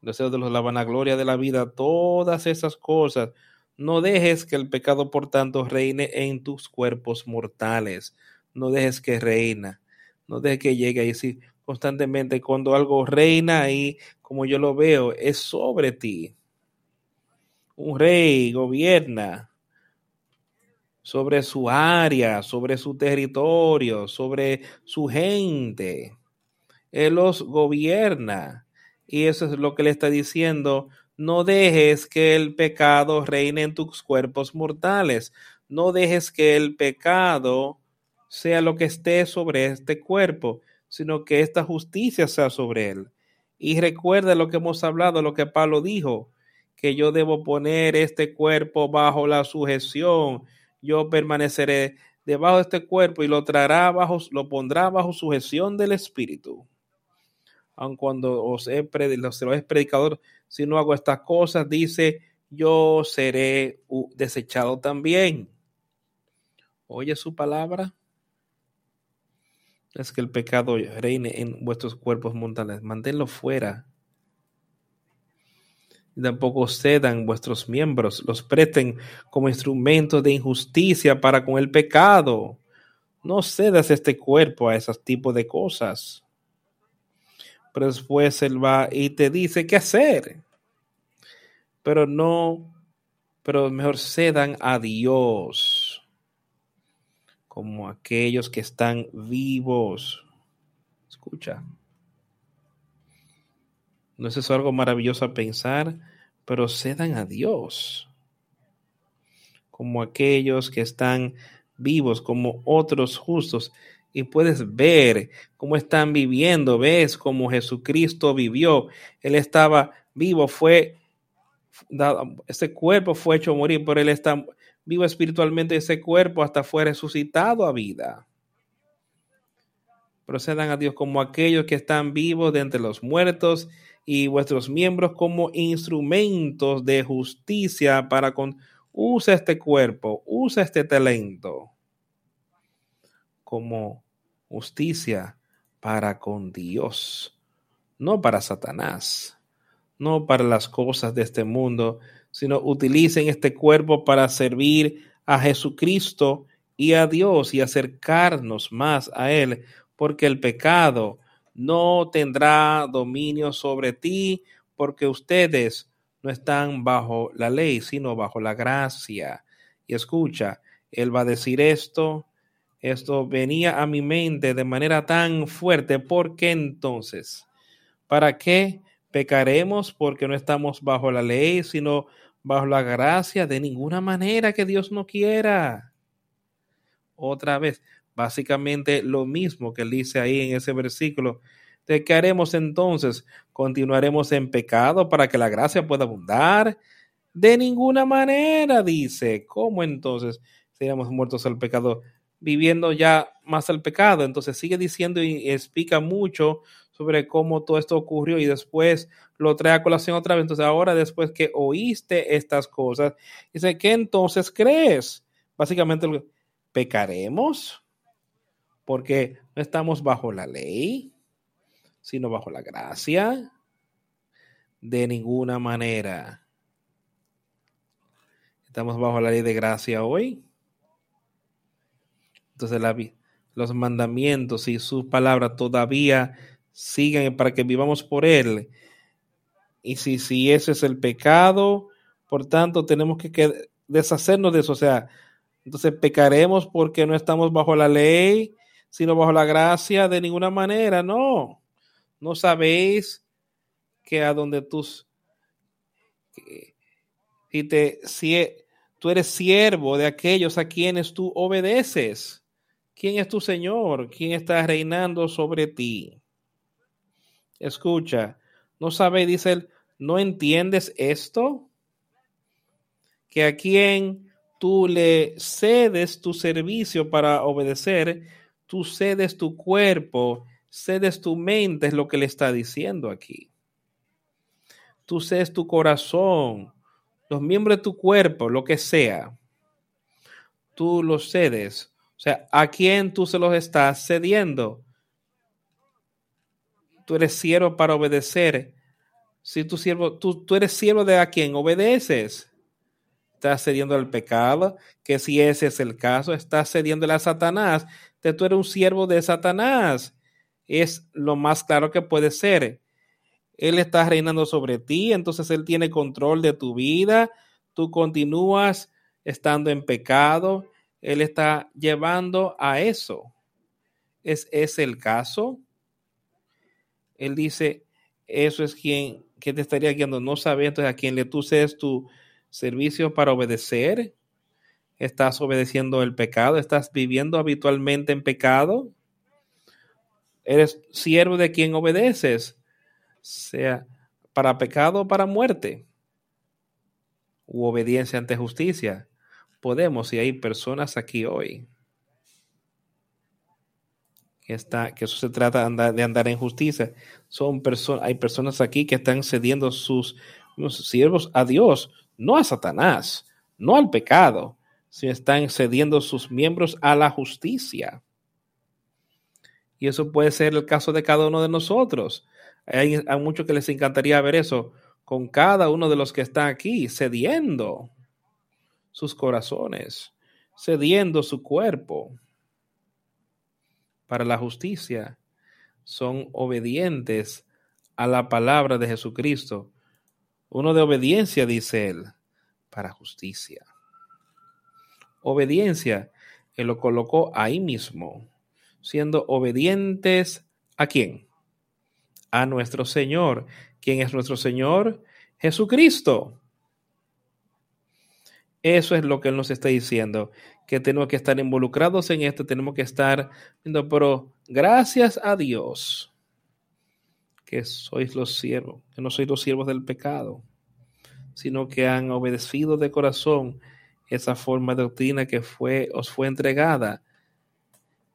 Deseos de la vanagloria de la vida, todas esas cosas no dejes que el pecado, por tanto, reine en tus cuerpos mortales. No dejes que reina. No dejes que llegue ahí sí, constantemente. Cuando algo reina ahí, como yo lo veo, es sobre ti. Un rey gobierna sobre su área, sobre su territorio, sobre su gente. Él los gobierna. Y eso es lo que le está diciendo. No dejes que el pecado reine en tus cuerpos mortales. No dejes que el pecado sea lo que esté sobre este cuerpo, sino que esta justicia sea sobre él. Y recuerda lo que hemos hablado, lo que Pablo dijo, que yo debo poner este cuerpo bajo la sujeción. Yo permaneceré debajo de este cuerpo y lo traerá bajo, lo pondrá bajo sujeción del Espíritu. Aun cuando os he, he predicador, si no hago estas cosas, dice, yo seré desechado también. Oye su palabra es que el pecado reine en vuestros cuerpos mortales. Manténlo fuera. Y tampoco cedan vuestros miembros, los presten como instrumentos de injusticia para con el pecado. No cedas este cuerpo a esos tipos de cosas. Pero después él va y te dice qué hacer. Pero no, pero mejor cedan a Dios como aquellos que están vivos. Escucha. No es eso algo maravilloso a pensar, pero cedan a Dios. Como aquellos que están vivos, como otros justos. Y puedes ver cómo están viviendo. Ves cómo Jesucristo vivió. Él estaba vivo, fue ese cuerpo fue hecho morir, pero él está vivo espiritualmente ese cuerpo hasta fue resucitado a vida. Procedan a Dios como aquellos que están vivos de entre los muertos y vuestros miembros como instrumentos de justicia para con usa este cuerpo, usa este talento como justicia para con Dios, no para Satanás, no para las cosas de este mundo, sino utilicen este cuerpo para servir a Jesucristo y a Dios y acercarnos más a Él, porque el pecado no tendrá dominio sobre ti, porque ustedes no están bajo la ley, sino bajo la gracia. Y escucha, Él va a decir esto, esto venía a mi mente de manera tan fuerte, ¿por qué entonces? ¿Para qué pecaremos porque no estamos bajo la ley, sino bajo la gracia de ninguna manera que Dios no quiera. Otra vez, básicamente lo mismo que él dice ahí en ese versículo. ¿De qué haremos entonces? ¿Continuaremos en pecado para que la gracia pueda abundar? De ninguna manera, dice. ¿Cómo entonces seríamos muertos al pecado? Viviendo ya más al pecado. Entonces sigue diciendo y explica mucho sobre cómo todo esto ocurrió y después lo trae a colación otra vez. Entonces ahora después que oíste estas cosas, dice, ¿qué entonces crees? Básicamente, pecaremos porque no estamos bajo la ley, sino bajo la gracia. De ninguna manera. Estamos bajo la ley de gracia hoy. Entonces la, los mandamientos y sus palabras todavía sigan para que vivamos por Él. Y si, si ese es el pecado, por tanto, tenemos que, deshacernos de eso. O sea, entonces pecaremos porque no estamos bajo la ley, sino bajo la gracia de ninguna manera. No, no sabéis que a donde tus, si te, si tú eres siervo de aquellos a quienes tú obedeces. ¿Quién es tu Señor? ¿Quién está reinando sobre ti? Escucha, ¿no sabe, dice él, no entiendes esto? Que a quien tú le cedes tu servicio para obedecer, tú cedes tu cuerpo, cedes tu mente, es lo que le está diciendo aquí. Tú cedes tu corazón, los miembros de tu cuerpo, lo que sea. Tú los cedes. O sea, ¿a quién tú se los estás cediendo? tú eres siervo para obedecer. Si tú, siervo, tú, tú eres siervo de a quien obedeces, estás cediendo al pecado, que si ese es el caso, estás cediendo a Satanás, tú eres un siervo de Satanás. Es lo más claro que puede ser. Él está reinando sobre ti, entonces Él tiene control de tu vida, tú continúas estando en pecado, Él está llevando a eso. ¿Es ese el caso? Él dice, eso es quien te estaría guiando. No sabes entonces a quien le tú tu servicio para obedecer. ¿Estás obedeciendo el pecado? ¿Estás viviendo habitualmente en pecado? ¿Eres siervo de quien obedeces? Sea para pecado o para muerte. U obediencia ante justicia. Podemos, y hay personas aquí hoy que, está, que eso se trata de andar, de andar en justicia. Son personas, hay personas aquí que están cediendo sus, siervos a Dios, no a Satanás, no al pecado, si están cediendo sus miembros a la justicia. Y eso puede ser el caso de cada uno de nosotros. Hay, hay muchos que les encantaría ver eso con cada uno de los que están aquí, cediendo sus corazones, cediendo su cuerpo para la justicia. Son obedientes a la palabra de Jesucristo. Uno de obediencia, dice él, para justicia obediencia, Él lo colocó ahí mismo, siendo obedientes a quién? A nuestro Señor. ¿Quién es nuestro Señor? Jesucristo. Eso es lo que Él nos está diciendo, que tenemos que estar involucrados en esto, tenemos que estar viendo, pero gracias a Dios que sois los siervos, que no sois los siervos del pecado, sino que han obedecido de corazón esa forma de doctrina que fue, os fue entregada.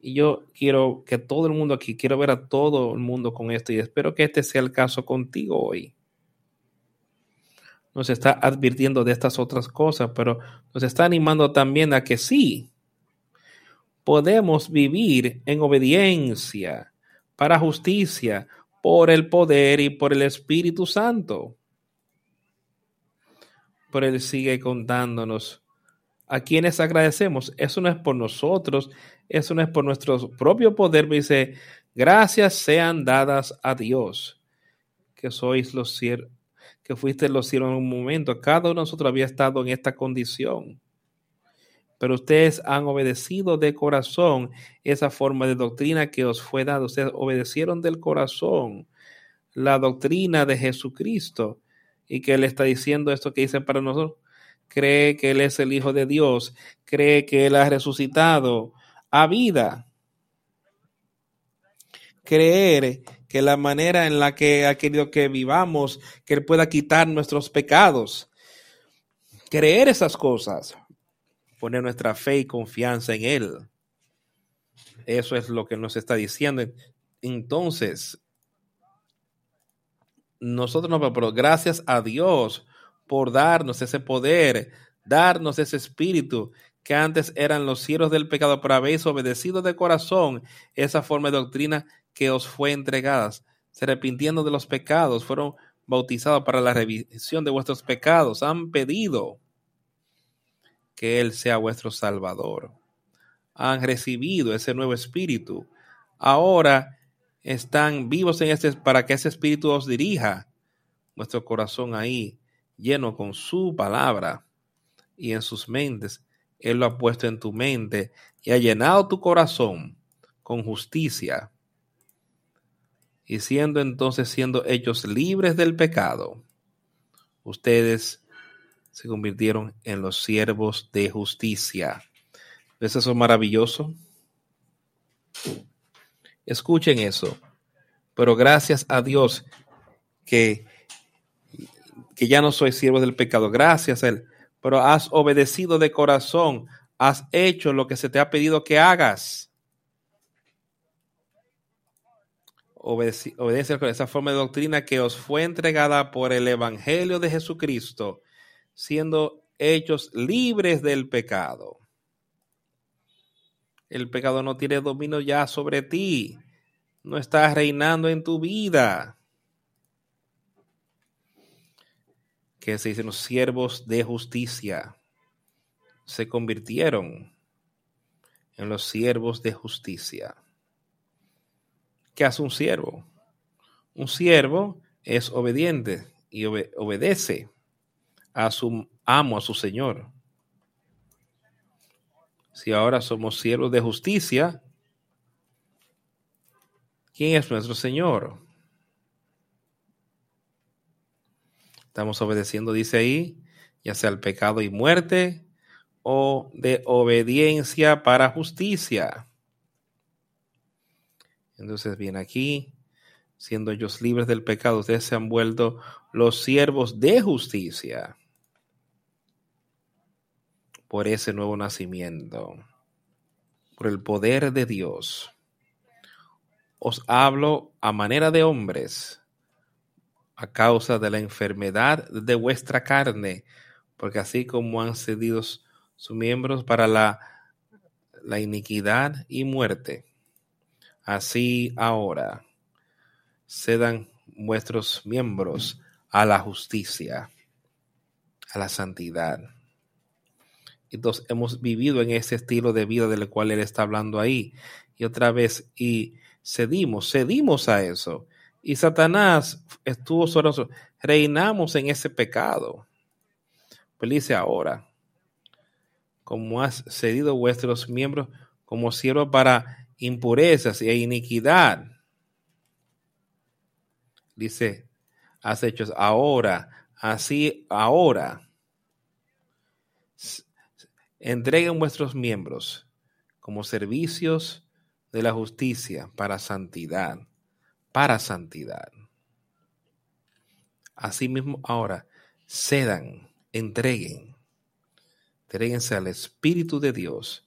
Y yo quiero que todo el mundo aquí, quiero ver a todo el mundo con esto y espero que este sea el caso contigo hoy. Nos está advirtiendo de estas otras cosas, pero nos está animando también a que sí, podemos vivir en obediencia para justicia por el poder y por el Espíritu Santo. Pero Él sigue contándonos a quienes agradecemos. Eso no es por nosotros, eso no es por nuestro propio poder. Me dice, gracias sean dadas a Dios, que sois los siervos, que fuiste los siervos en un momento. Cada uno de nosotros había estado en esta condición. Pero ustedes han obedecido de corazón esa forma de doctrina que os fue dada. Ustedes obedecieron del corazón la doctrina de Jesucristo. Y que Él está diciendo esto que dice para nosotros cree que Él es el Hijo de Dios, cree que Él ha resucitado a vida. Creer que la manera en la que ha querido que vivamos, que Él pueda quitar nuestros pecados. Creer esas cosas, poner nuestra fe y confianza en Él. Eso es lo que nos está diciendo. Entonces, nosotros no, gracias a Dios por darnos ese poder, darnos ese espíritu que antes eran los cielos del pecado, pero habéis obedecido de corazón esa forma de doctrina que os fue entregada. Se arrepintiendo de los pecados, fueron bautizados para la revisión de vuestros pecados, han pedido que Él sea vuestro Salvador. Han recibido ese nuevo espíritu. Ahora están vivos en este para que ese espíritu os dirija vuestro corazón ahí lleno con su palabra y en sus mentes. Él lo ha puesto en tu mente y ha llenado tu corazón con justicia. Y siendo entonces siendo hechos libres del pecado, ustedes se convirtieron en los siervos de justicia. ¿Es eso maravilloso? Escuchen eso. Pero gracias a Dios que que ya no soy siervo del pecado. Gracias a Él. Pero has obedecido de corazón. Has hecho lo que se te ha pedido que hagas. Obedece, obedece con esa forma de doctrina que os fue entregada por el Evangelio de Jesucristo, siendo hechos libres del pecado. El pecado no tiene dominio ya sobre ti. No estás reinando en tu vida. que se dicen los siervos de justicia, se convirtieron en los siervos de justicia. ¿Qué hace un siervo? Un siervo es obediente y obedece a su amo, a su señor. si ahora somos siervos de justicia, ¿quién es nuestro Señor? Estamos obedeciendo, dice ahí, ya sea el pecado y muerte o de obediencia para justicia. Entonces viene aquí, siendo ellos libres del pecado, ustedes se han vuelto los siervos de justicia por ese nuevo nacimiento, por el poder de Dios. Os hablo a manera de hombres a causa de la enfermedad de vuestra carne, porque así como han cedido sus miembros para la, la iniquidad y muerte, así ahora cedan vuestros miembros a la justicia, a la santidad. Entonces hemos vivido en ese estilo de vida del cual él está hablando ahí. Y otra vez, y cedimos, cedimos a eso. Y Satanás estuvo sobre nosotros. Reinamos en ese pecado. Pues dice ahora, como has cedido vuestros miembros como siervos para impurezas e iniquidad. Dice, has hecho ahora, así ahora. Entreguen vuestros miembros como servicios de la justicia para santidad para santidad. Asimismo, ahora cedan, entreguen, entreguense al Espíritu de Dios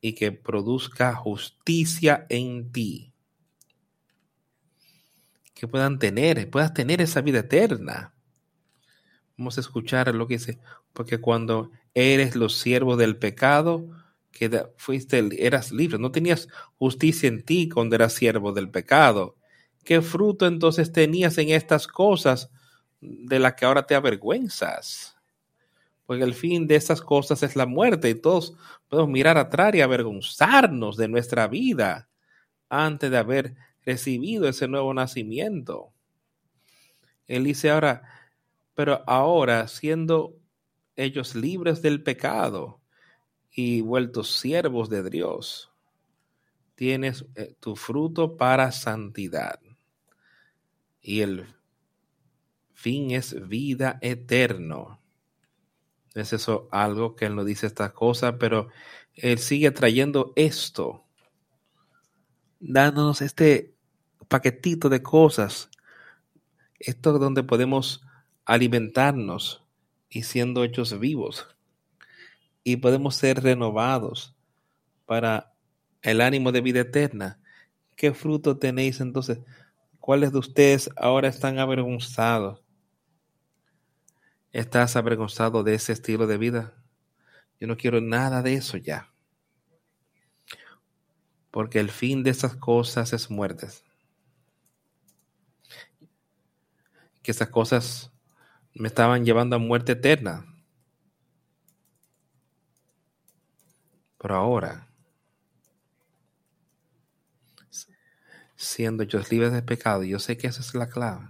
y que produzca justicia en ti. Que puedan tener, puedas tener esa vida eterna. Vamos a escuchar lo que dice, porque cuando eres los siervos del pecado, que fuiste, eras libre, no tenías justicia en ti cuando eras siervo del pecado ¿Qué fruto entonces tenías en estas cosas de las que ahora te avergüenzas? Porque el fin de estas cosas es la muerte y todos podemos mirar atrás y avergonzarnos de nuestra vida antes de haber recibido ese nuevo nacimiento. Él dice ahora, pero ahora siendo ellos libres del pecado y vueltos siervos de Dios, tienes eh, tu fruto para santidad y el fin es vida eterno. Es eso algo que él no dice esta cosa, pero él sigue trayendo esto, dándonos este paquetito de cosas, esto donde podemos alimentarnos y siendo hechos vivos y podemos ser renovados para el ánimo de vida eterna. ¿Qué fruto tenéis entonces? ¿Cuáles de ustedes ahora están avergonzados? ¿Estás avergonzado de ese estilo de vida? Yo no quiero nada de eso ya. Porque el fin de esas cosas es muerte. Que esas cosas me estaban llevando a muerte eterna. Pero ahora siendo ellos libres de pecado. Yo sé que esa es la clave.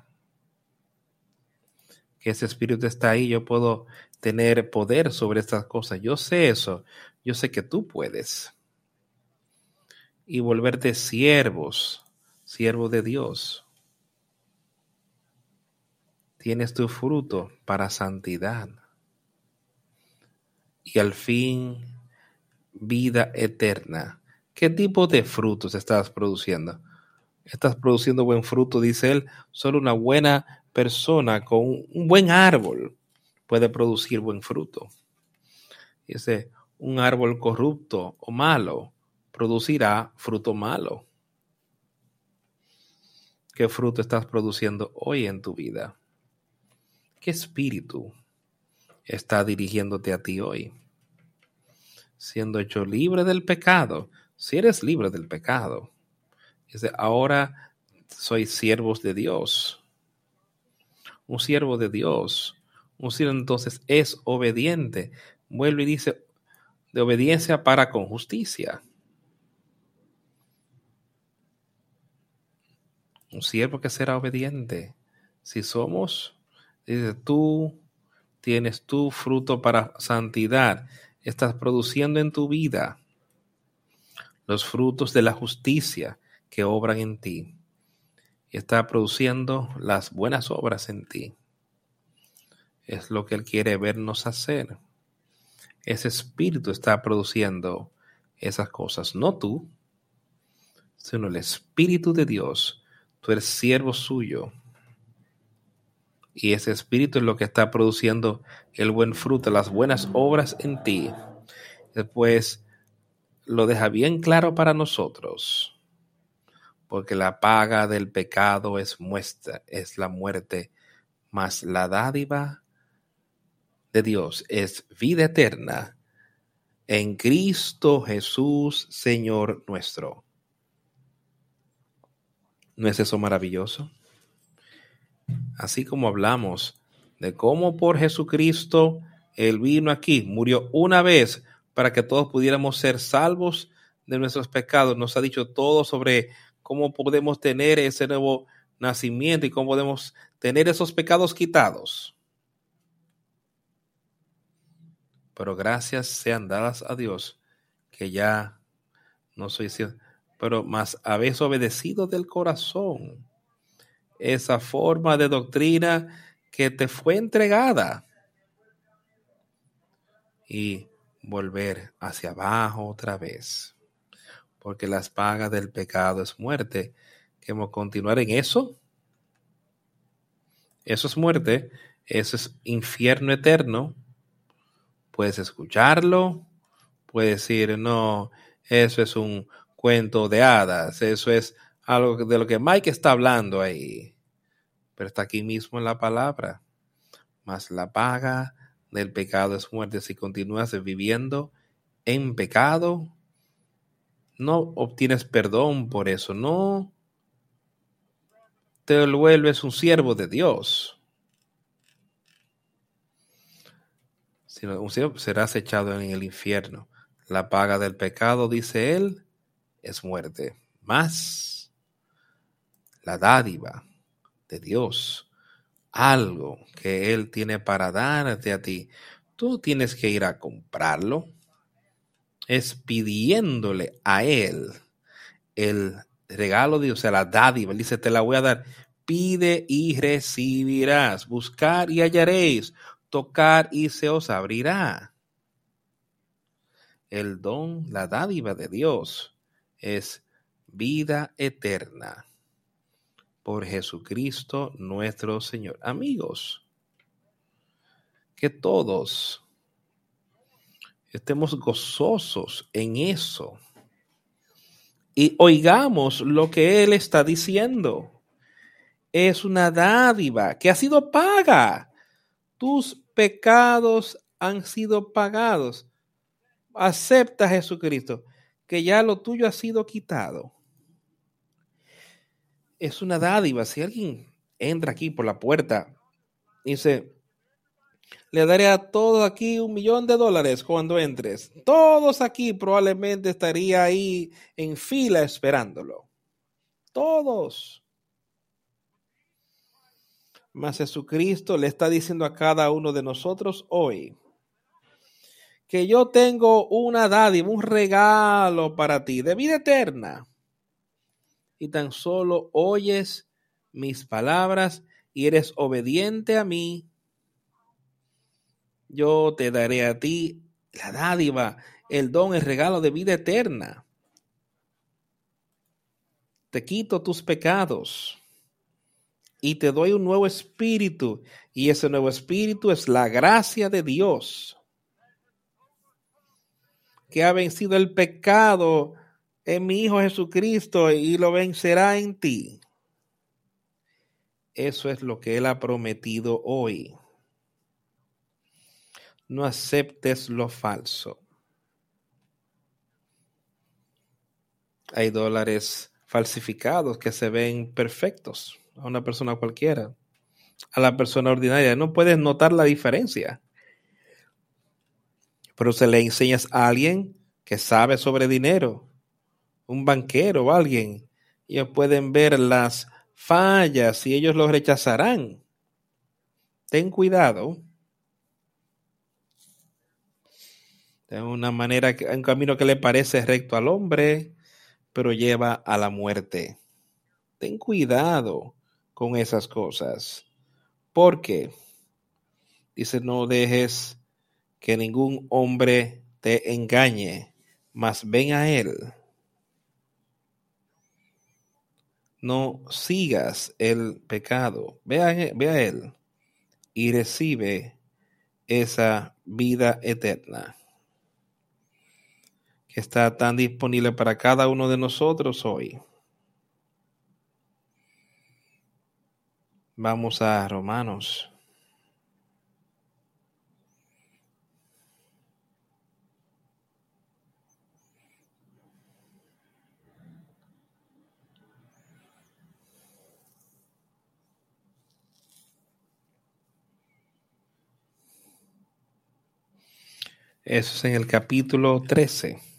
Que ese espíritu está ahí, yo puedo tener poder sobre estas cosas. Yo sé eso. Yo sé que tú puedes. Y volverte siervos, siervo de Dios. Tienes tu fruto para santidad. Y al fin, vida eterna. ¿Qué tipo de frutos estás produciendo? estás produciendo buen fruto, dice él, solo una buena persona con un buen árbol puede producir buen fruto. Dice, un árbol corrupto o malo producirá fruto malo. ¿Qué fruto estás produciendo hoy en tu vida? ¿Qué espíritu está dirigiéndote a ti hoy? Siendo hecho libre del pecado, si eres libre del pecado, Dice, ahora soy siervos de Dios. Un siervo de Dios. Un siervo entonces es obediente. Vuelve y dice, de obediencia para con justicia. Un siervo que será obediente. Si somos, dice, tú tienes tu fruto para santidad. Estás produciendo en tu vida los frutos de la justicia que obran en ti. Y está produciendo las buenas obras en ti. Es lo que Él quiere vernos hacer. Ese espíritu está produciendo esas cosas, no tú, sino el espíritu de Dios. Tú eres siervo suyo. Y ese espíritu es lo que está produciendo el buen fruto, las buenas obras en ti. Después lo deja bien claro para nosotros, porque la paga del pecado es muestra, es la muerte, mas la dádiva de Dios es vida eterna en Cristo Jesús, Señor nuestro. ¿No es eso maravilloso? Así como hablamos de cómo por Jesucristo Él vino aquí, murió una vez para que todos pudiéramos ser salvos de nuestros pecados. Nos ha dicho todo sobre cómo podemos tener ese nuevo nacimiento y cómo podemos tener esos pecados quitados. Pero gracias sean dadas a Dios que ya no soy pero más habéis obedecido del corazón esa forma de doctrina que te fue entregada. Y volver hacia abajo otra vez. Porque las pagas del pecado es muerte. ¿Queremos continuar en eso? Eso es muerte. Eso es infierno eterno. Puedes escucharlo. Puedes decir, no, eso es un cuento de hadas. Eso es algo de lo que Mike está hablando ahí. Pero está aquí mismo en la palabra. Más la paga del pecado es muerte. Si continúas viviendo en pecado, no obtienes perdón por eso, no te vuelves un siervo de Dios. Sino un siervo serás echado en el infierno. La paga del pecado, dice él, es muerte. Más la dádiva de Dios algo que Él tiene para darte a ti, tú tienes que ir a comprarlo. Es pidiéndole a Él el regalo de Dios, o sea, la dádiva. Él dice, te la voy a dar. Pide y recibirás. Buscar y hallaréis. Tocar y se os abrirá. El don, la dádiva de Dios es vida eterna por Jesucristo nuestro Señor. Amigos, que todos estemos gozosos en eso y oigamos lo que Él está diciendo. Es una dádiva que ha sido paga. Tus pecados han sido pagados. Acepta Jesucristo, que ya lo tuyo ha sido quitado es una dádiva. Si alguien entra aquí por la puerta y dice, le daré a todos aquí un millón de dólares cuando entres. Todos aquí probablemente estaría ahí en fila esperándolo. Todos. Mas Jesucristo le está diciendo a cada uno de nosotros hoy que yo tengo una dádiva, un regalo para ti de vida eterna y tan solo oyes mis palabras y eres obediente a mí, yo te daré a ti la dádiva, el don, el regalo de vida eterna. Te quito tus pecados y te doy un nuevo espíritu. Y ese nuevo espíritu es la gracia de Dios que ha vencido el pecado en mi Hijo Jesucristo y lo vencerá en ti. Eso es lo que Él ha prometido hoy. No aceptes lo falso. Hay dólares falsificados que se ven perfectos a una persona cualquiera. A la persona ordinaria no puedes notar la diferencia. Pero se le enseñas a alguien que sabe sobre dinero un banquero o alguien, ellos pueden ver las fallas y ellos lo rechazarán. Ten cuidado. De una manera, un camino que le parece recto al hombre, pero lleva a la muerte. Ten cuidado con esas cosas. Porque, dice, no dejes que ningún hombre te engañe, mas ven a él. No sigas el pecado, ve a, ve a él y recibe esa vida eterna que está tan disponible para cada uno de nosotros hoy. Vamos a Romanos. Eso es en el capítulo 13.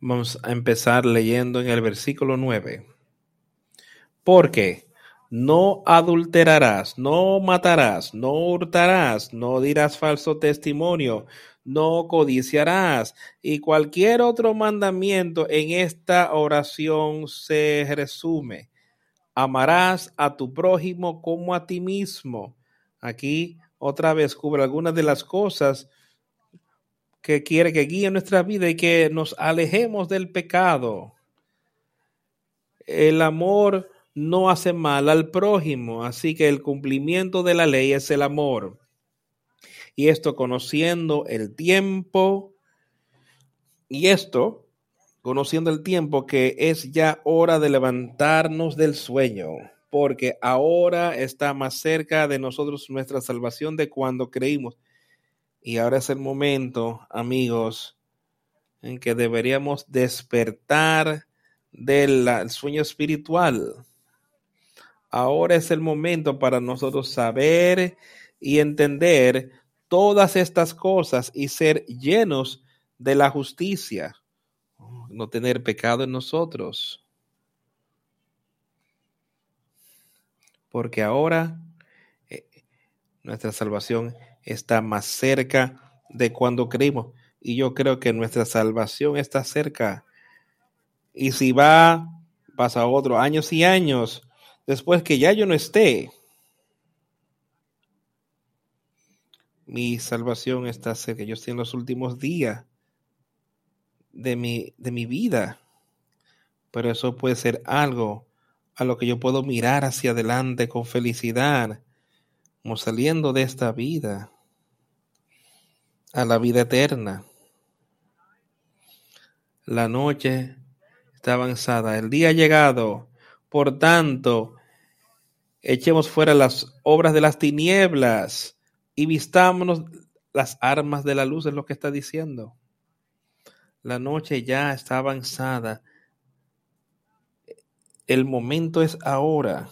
Vamos a empezar leyendo en el versículo 9. Porque no adulterarás, no matarás, no hurtarás, no dirás falso testimonio, no codiciarás. Y cualquier otro mandamiento en esta oración se resume. Amarás a tu prójimo como a ti mismo. Aquí otra vez cubre algunas de las cosas que quiere que guíe nuestra vida y que nos alejemos del pecado. El amor no hace mal al prójimo, así que el cumplimiento de la ley es el amor. Y esto conociendo el tiempo, y esto conociendo el tiempo que es ya hora de levantarnos del sueño, porque ahora está más cerca de nosotros nuestra salvación de cuando creímos. Y ahora es el momento, amigos, en que deberíamos despertar del sueño espiritual. Ahora es el momento para nosotros saber y entender todas estas cosas y ser llenos de la justicia, no tener pecado en nosotros. Porque ahora eh, nuestra salvación está más cerca de cuando creímos. Y yo creo que nuestra salvación está cerca. Y si va, pasa otro años y años después que ya yo no esté, mi salvación está cerca. Yo estoy en los últimos días de mi, de mi vida. Pero eso puede ser algo a lo que yo puedo mirar hacia adelante con felicidad, como saliendo de esta vida a la vida eterna. La noche está avanzada, el día ha llegado. Por tanto, echemos fuera las obras de las tinieblas y vistámonos las armas de la luz, es lo que está diciendo. La noche ya está avanzada. El momento es ahora.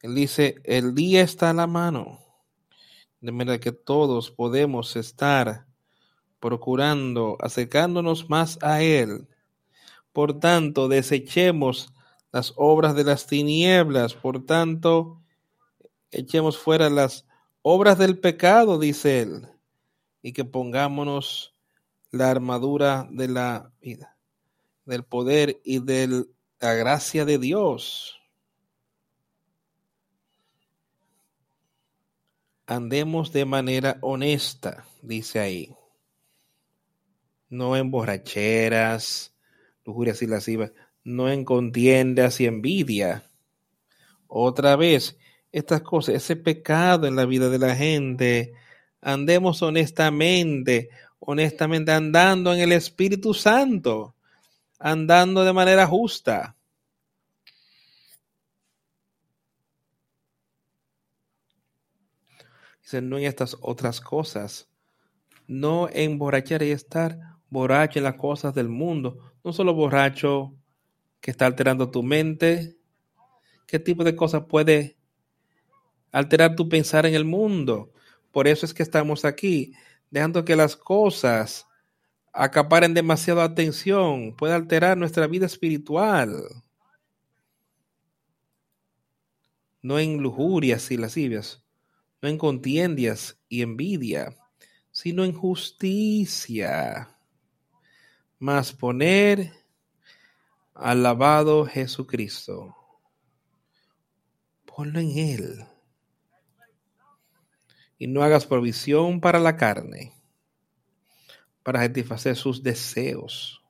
Él dice, el día está a la mano. De manera que todos podemos estar procurando acercándonos más a Él. Por tanto, desechemos las obras de las tinieblas, por tanto, echemos fuera las obras del pecado, dice Él, y que pongámonos la armadura de la vida, del poder y de la gracia de Dios. Andemos de manera honesta, dice ahí no en borracheras, lujurias y lascivas, no en contiendas y envidia. Otra vez, estas cosas, ese pecado en la vida de la gente, andemos honestamente, honestamente andando en el Espíritu Santo, andando de manera justa. No en estas otras cosas, no en borrachera y estar borracho en las cosas del mundo, no solo borracho que está alterando tu mente, qué tipo de cosas puede alterar tu pensar en el mundo. Por eso es que estamos aquí, dejando que las cosas acaparen demasiada atención, puede alterar nuestra vida espiritual. no en lujurias y lascivias, no en contiendas y envidia, sino en justicia. Mas poner alabado Jesucristo. Ponlo en Él. Y no hagas provisión para la carne, para satisfacer sus deseos.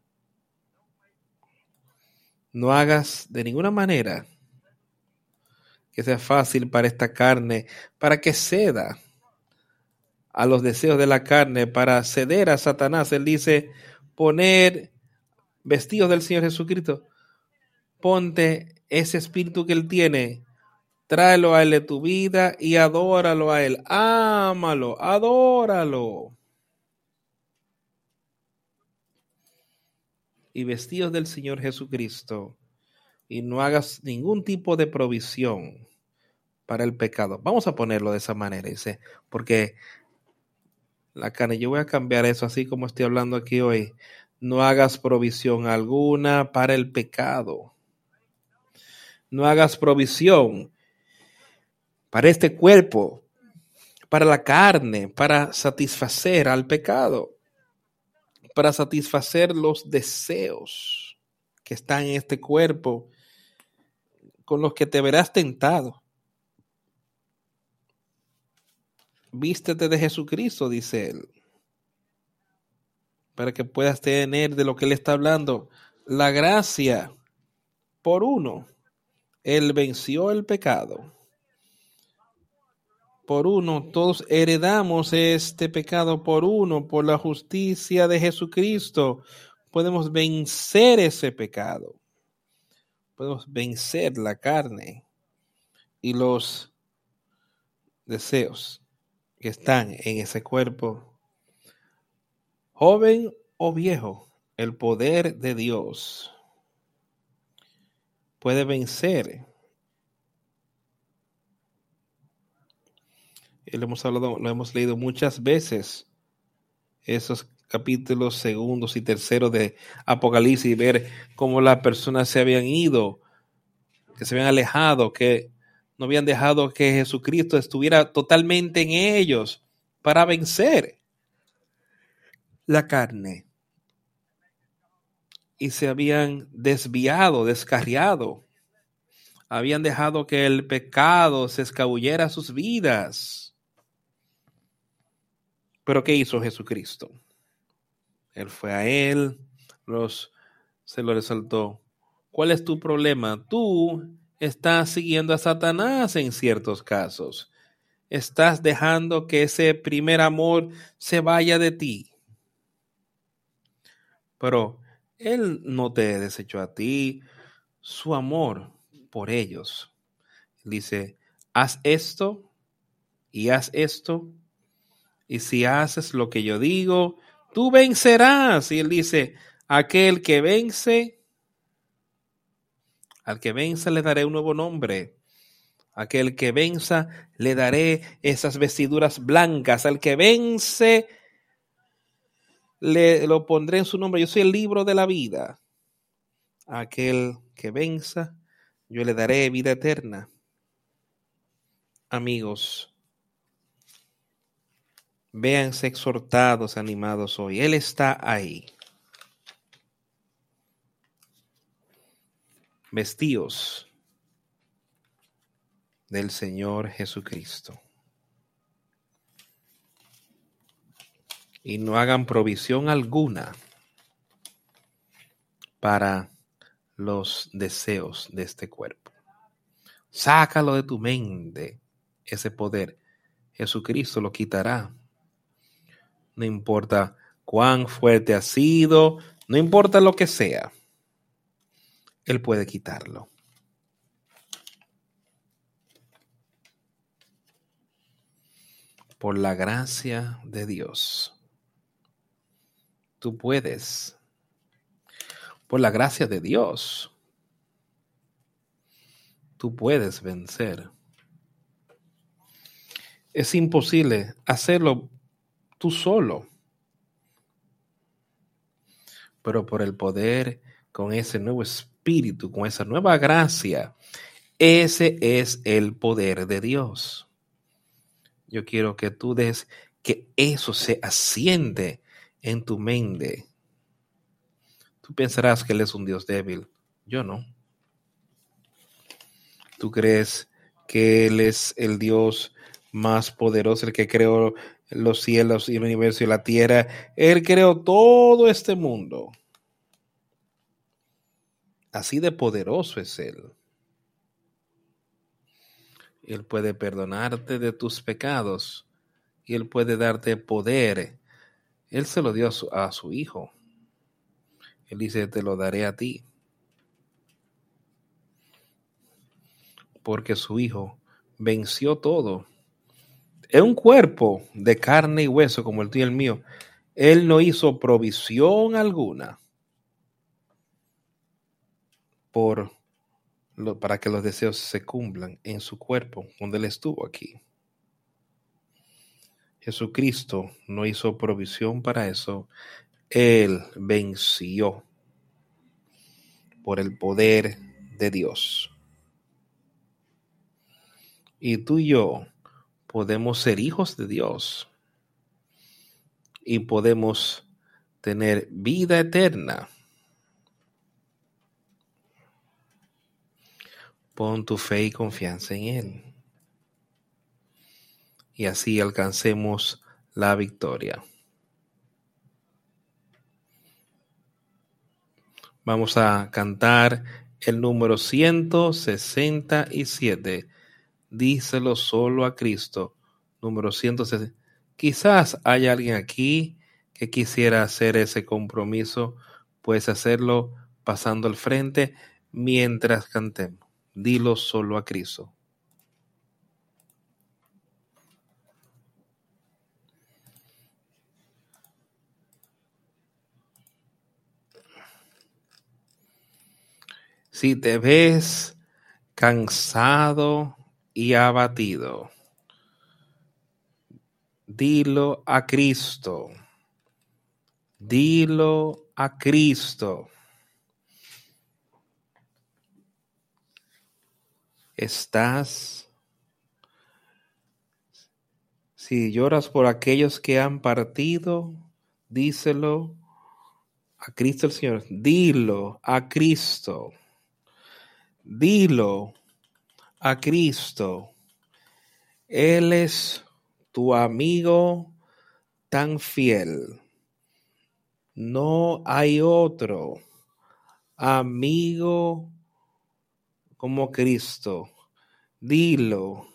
No hagas de ninguna manera que sea fácil para esta carne, para que ceda a los deseos de la carne, para ceder a Satanás. Él dice, poner vestidos del Señor Jesucristo. Ponte ese espíritu que Él tiene, tráelo a Él de tu vida y adóralo a Él. Ámalo, adóralo. Y vestidos del Señor Jesucristo y no hagas ningún tipo de provisión para el pecado. Vamos a ponerlo de esa manera, dice, porque la carne, yo voy a cambiar eso así como estoy hablando aquí hoy. No hagas provisión alguna para el pecado. No hagas provisión para este cuerpo, para la carne, para satisfacer al pecado, para satisfacer los deseos que están en este cuerpo con los que te verás tentado. Vístete de Jesucristo, dice él, para que puedas tener de lo que él está hablando la gracia por uno. Él venció el pecado. Por uno, todos heredamos este pecado por uno, por la justicia de Jesucristo. Podemos vencer ese pecado podemos vencer la carne y los deseos que están en ese cuerpo. Joven o viejo, el poder de Dios puede vencer. Lo hemos hablado, lo hemos leído muchas veces. Esos capítulos segundos y terceros de Apocalipsis y ver cómo las personas se habían ido, que se habían alejado, que no habían dejado que Jesucristo estuviera totalmente en ellos para vencer la carne. Y se habían desviado, descarriado. Habían dejado que el pecado se escabullera sus vidas. Pero ¿qué hizo Jesucristo? Él fue a él, los, se lo resaltó. ¿Cuál es tu problema? Tú estás siguiendo a Satanás en ciertos casos. Estás dejando que ese primer amor se vaya de ti. Pero Él no te desechó a ti, su amor por ellos. Dice, haz esto y haz esto. Y si haces lo que yo digo, tú vencerás. Y él dice, aquel que vence, al que vence le daré un nuevo nombre. Aquel que venza le daré esas vestiduras blancas. Al que vence le lo pondré en su nombre. Yo soy el libro de la vida. Aquel que venza, yo le daré vida eterna. Amigos, Véanse exhortados, animados hoy. Él está ahí. Vestíos del Señor Jesucristo. Y no hagan provisión alguna para los deseos de este cuerpo. Sácalo de tu mente, ese poder. Jesucristo lo quitará no importa cuán fuerte ha sido, no importa lo que sea, Él puede quitarlo. Por la gracia de Dios, tú puedes. Por la gracia de Dios, tú puedes vencer. Es imposible hacerlo tú solo. Pero por el poder, con ese nuevo espíritu, con esa nueva gracia, Ese es el poder de Dios. Yo quiero que tú des que eso se asciende en tu mente. Tú pensarás que Él es un Dios débil. Yo no. ¿Tú crees que Él es el Dios más poderoso, el que creó los cielos y el universo y la tierra? Él creó todo este mundo. Así de poderoso es Él. Él puede perdonarte de tus pecados y Él puede darte poder. Él se lo dio a su, Hijo. Él dice, te lo daré a ti. Porque su Hijo venció todo. Es un cuerpo de carne y hueso como el tuyo y el mío. Él no hizo provisión alguna por para que los deseos se cumplan en su cuerpo, donde Él estuvo aquí. Jesucristo no hizo provisión para eso. Él venció por el poder de Dios. Y tú y yo podemos ser hijos de Dios y podemos tener vida eterna Pon tu fe y confianza en Él. Y así alcancemos la victoria. Vamos a cantar el número 167. Díselo solo a Cristo. Número 160. Quizás haya alguien aquí que quisiera hacer ese compromiso. Puedes hacerlo pasando al frente mientras cantemos dilo solo a Cristo. Si te ves cansado y abatido, dilo a Cristo. Dilo a Cristo. Estás. Si lloras por aquellos que han partido, díselo a Cristo el Señor. Dilo a Cristo. Dilo a Cristo. Él es tu amigo tan fiel. No hay otro amigo como Cristo. Dilo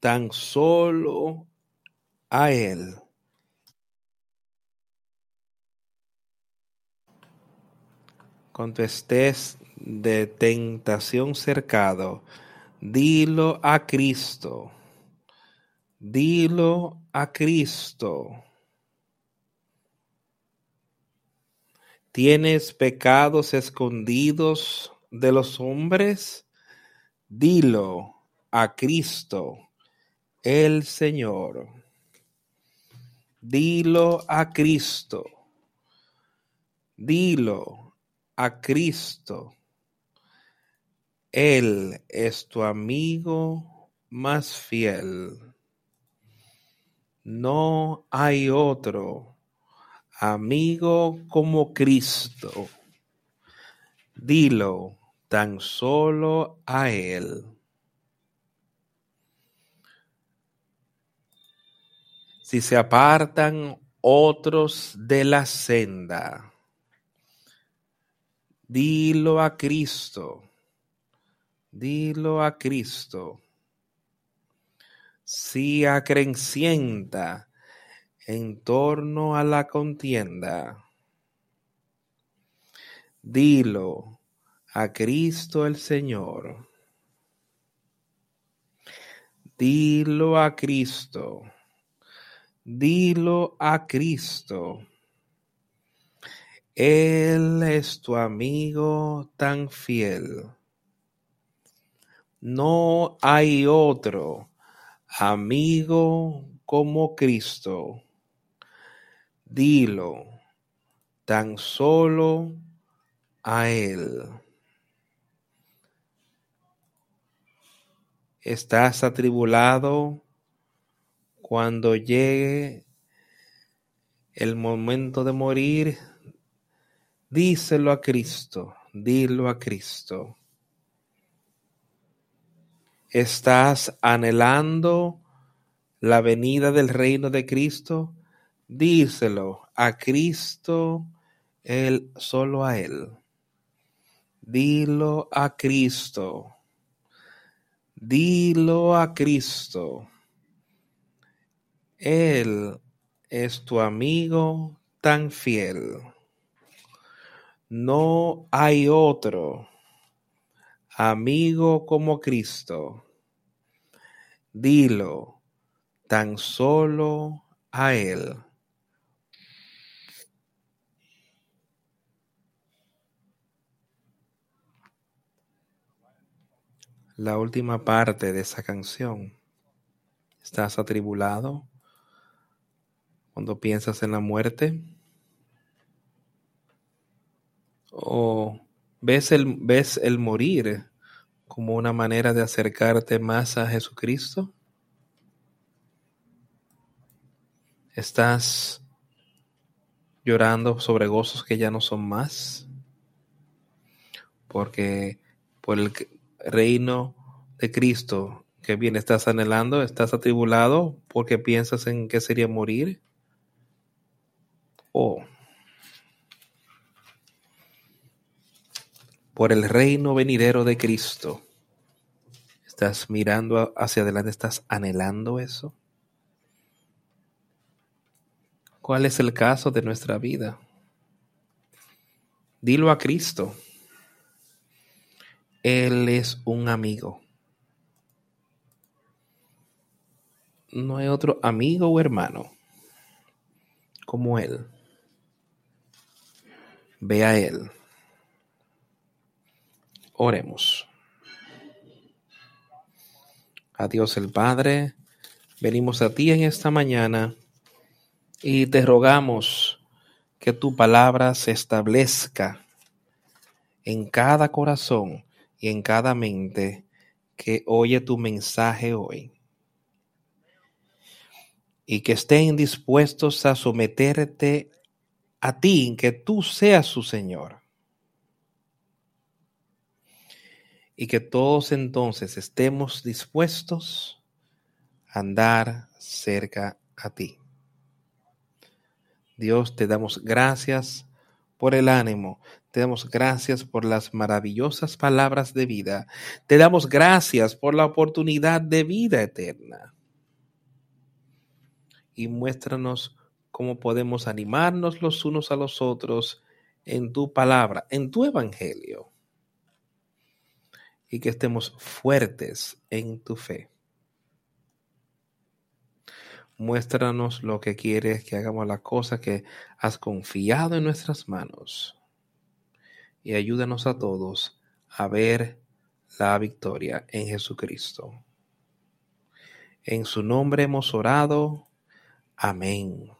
tan solo a Él. Cuando estés de tentación cercado, dilo a Cristo. Dilo a Cristo. ¿Tienes pecados escondidos de los hombres? Dilo a Cristo, el Señor. Dilo a Cristo. Dilo a Cristo. Él es tu amigo más fiel. No hay otro amigo como Cristo. Dilo tan solo a Él. Si se apartan otros de la senda, dilo a Cristo, dilo a Cristo. Si acrencienta en torno a la contienda, dilo a Cristo el Señor. Dilo a Cristo. Dilo a Cristo. Él es tu amigo tan fiel. No hay otro amigo como Cristo. Dilo tan solo a Él. Estás atribulado, cuando llegue el momento de morir, díselo a Cristo, dilo a Cristo. ¿Estás anhelando la venida del reino de Cristo? Díselo a Cristo, Él, solo a Él. Dilo a Cristo. Dilo a Cristo. Él es tu amigo tan fiel. No hay otro amigo como Cristo. Dilo tan solo a Él. La última parte de esa canción. ¿Estás atribulado cuando piensas en la muerte? ¿O ves el, ves el morir como una manera de acercarte más a Jesucristo? ¿Estás llorando sobre gozos que ya no son más? Porque por el reino de Cristo que bien estás anhelando, estás atribulado porque piensas en qué sería morir. O por el reino venidero de Cristo. ¿Estás mirando hacia adelante? ¿Estás anhelando eso? ¿Cuál es el caso de nuestra vida? Dilo a Cristo. Él es un amigo. No hay otro amigo o hermano como Él. Ve a Él. Oremos. A Dios el Padre, venimos a ti en esta mañana y te rogamos que tu palabra se establezca en cada corazón y en cada mente que oye tu mensaje hoy. Y que estén dispuestos a someterte a ti, que tú seas su Señor. y que todos entonces estemos dispuestos a andar cerca a ti. Dios, te damos gracias por el ánimo, te damos gracias por las maravillosas palabras de vida, te damos gracias por la oportunidad de vida eterna. Y muéstranos cómo podemos animarnos los unos a los otros en tu palabra, en tu evangelio y que estemos fuertes en tu fe. Muéstranos lo que quieres que hagamos la cosa que has confiado en nuestras manos y ayúdanos a todos a ver la victoria en Jesucristo. En su nombre hemos orado. Amén.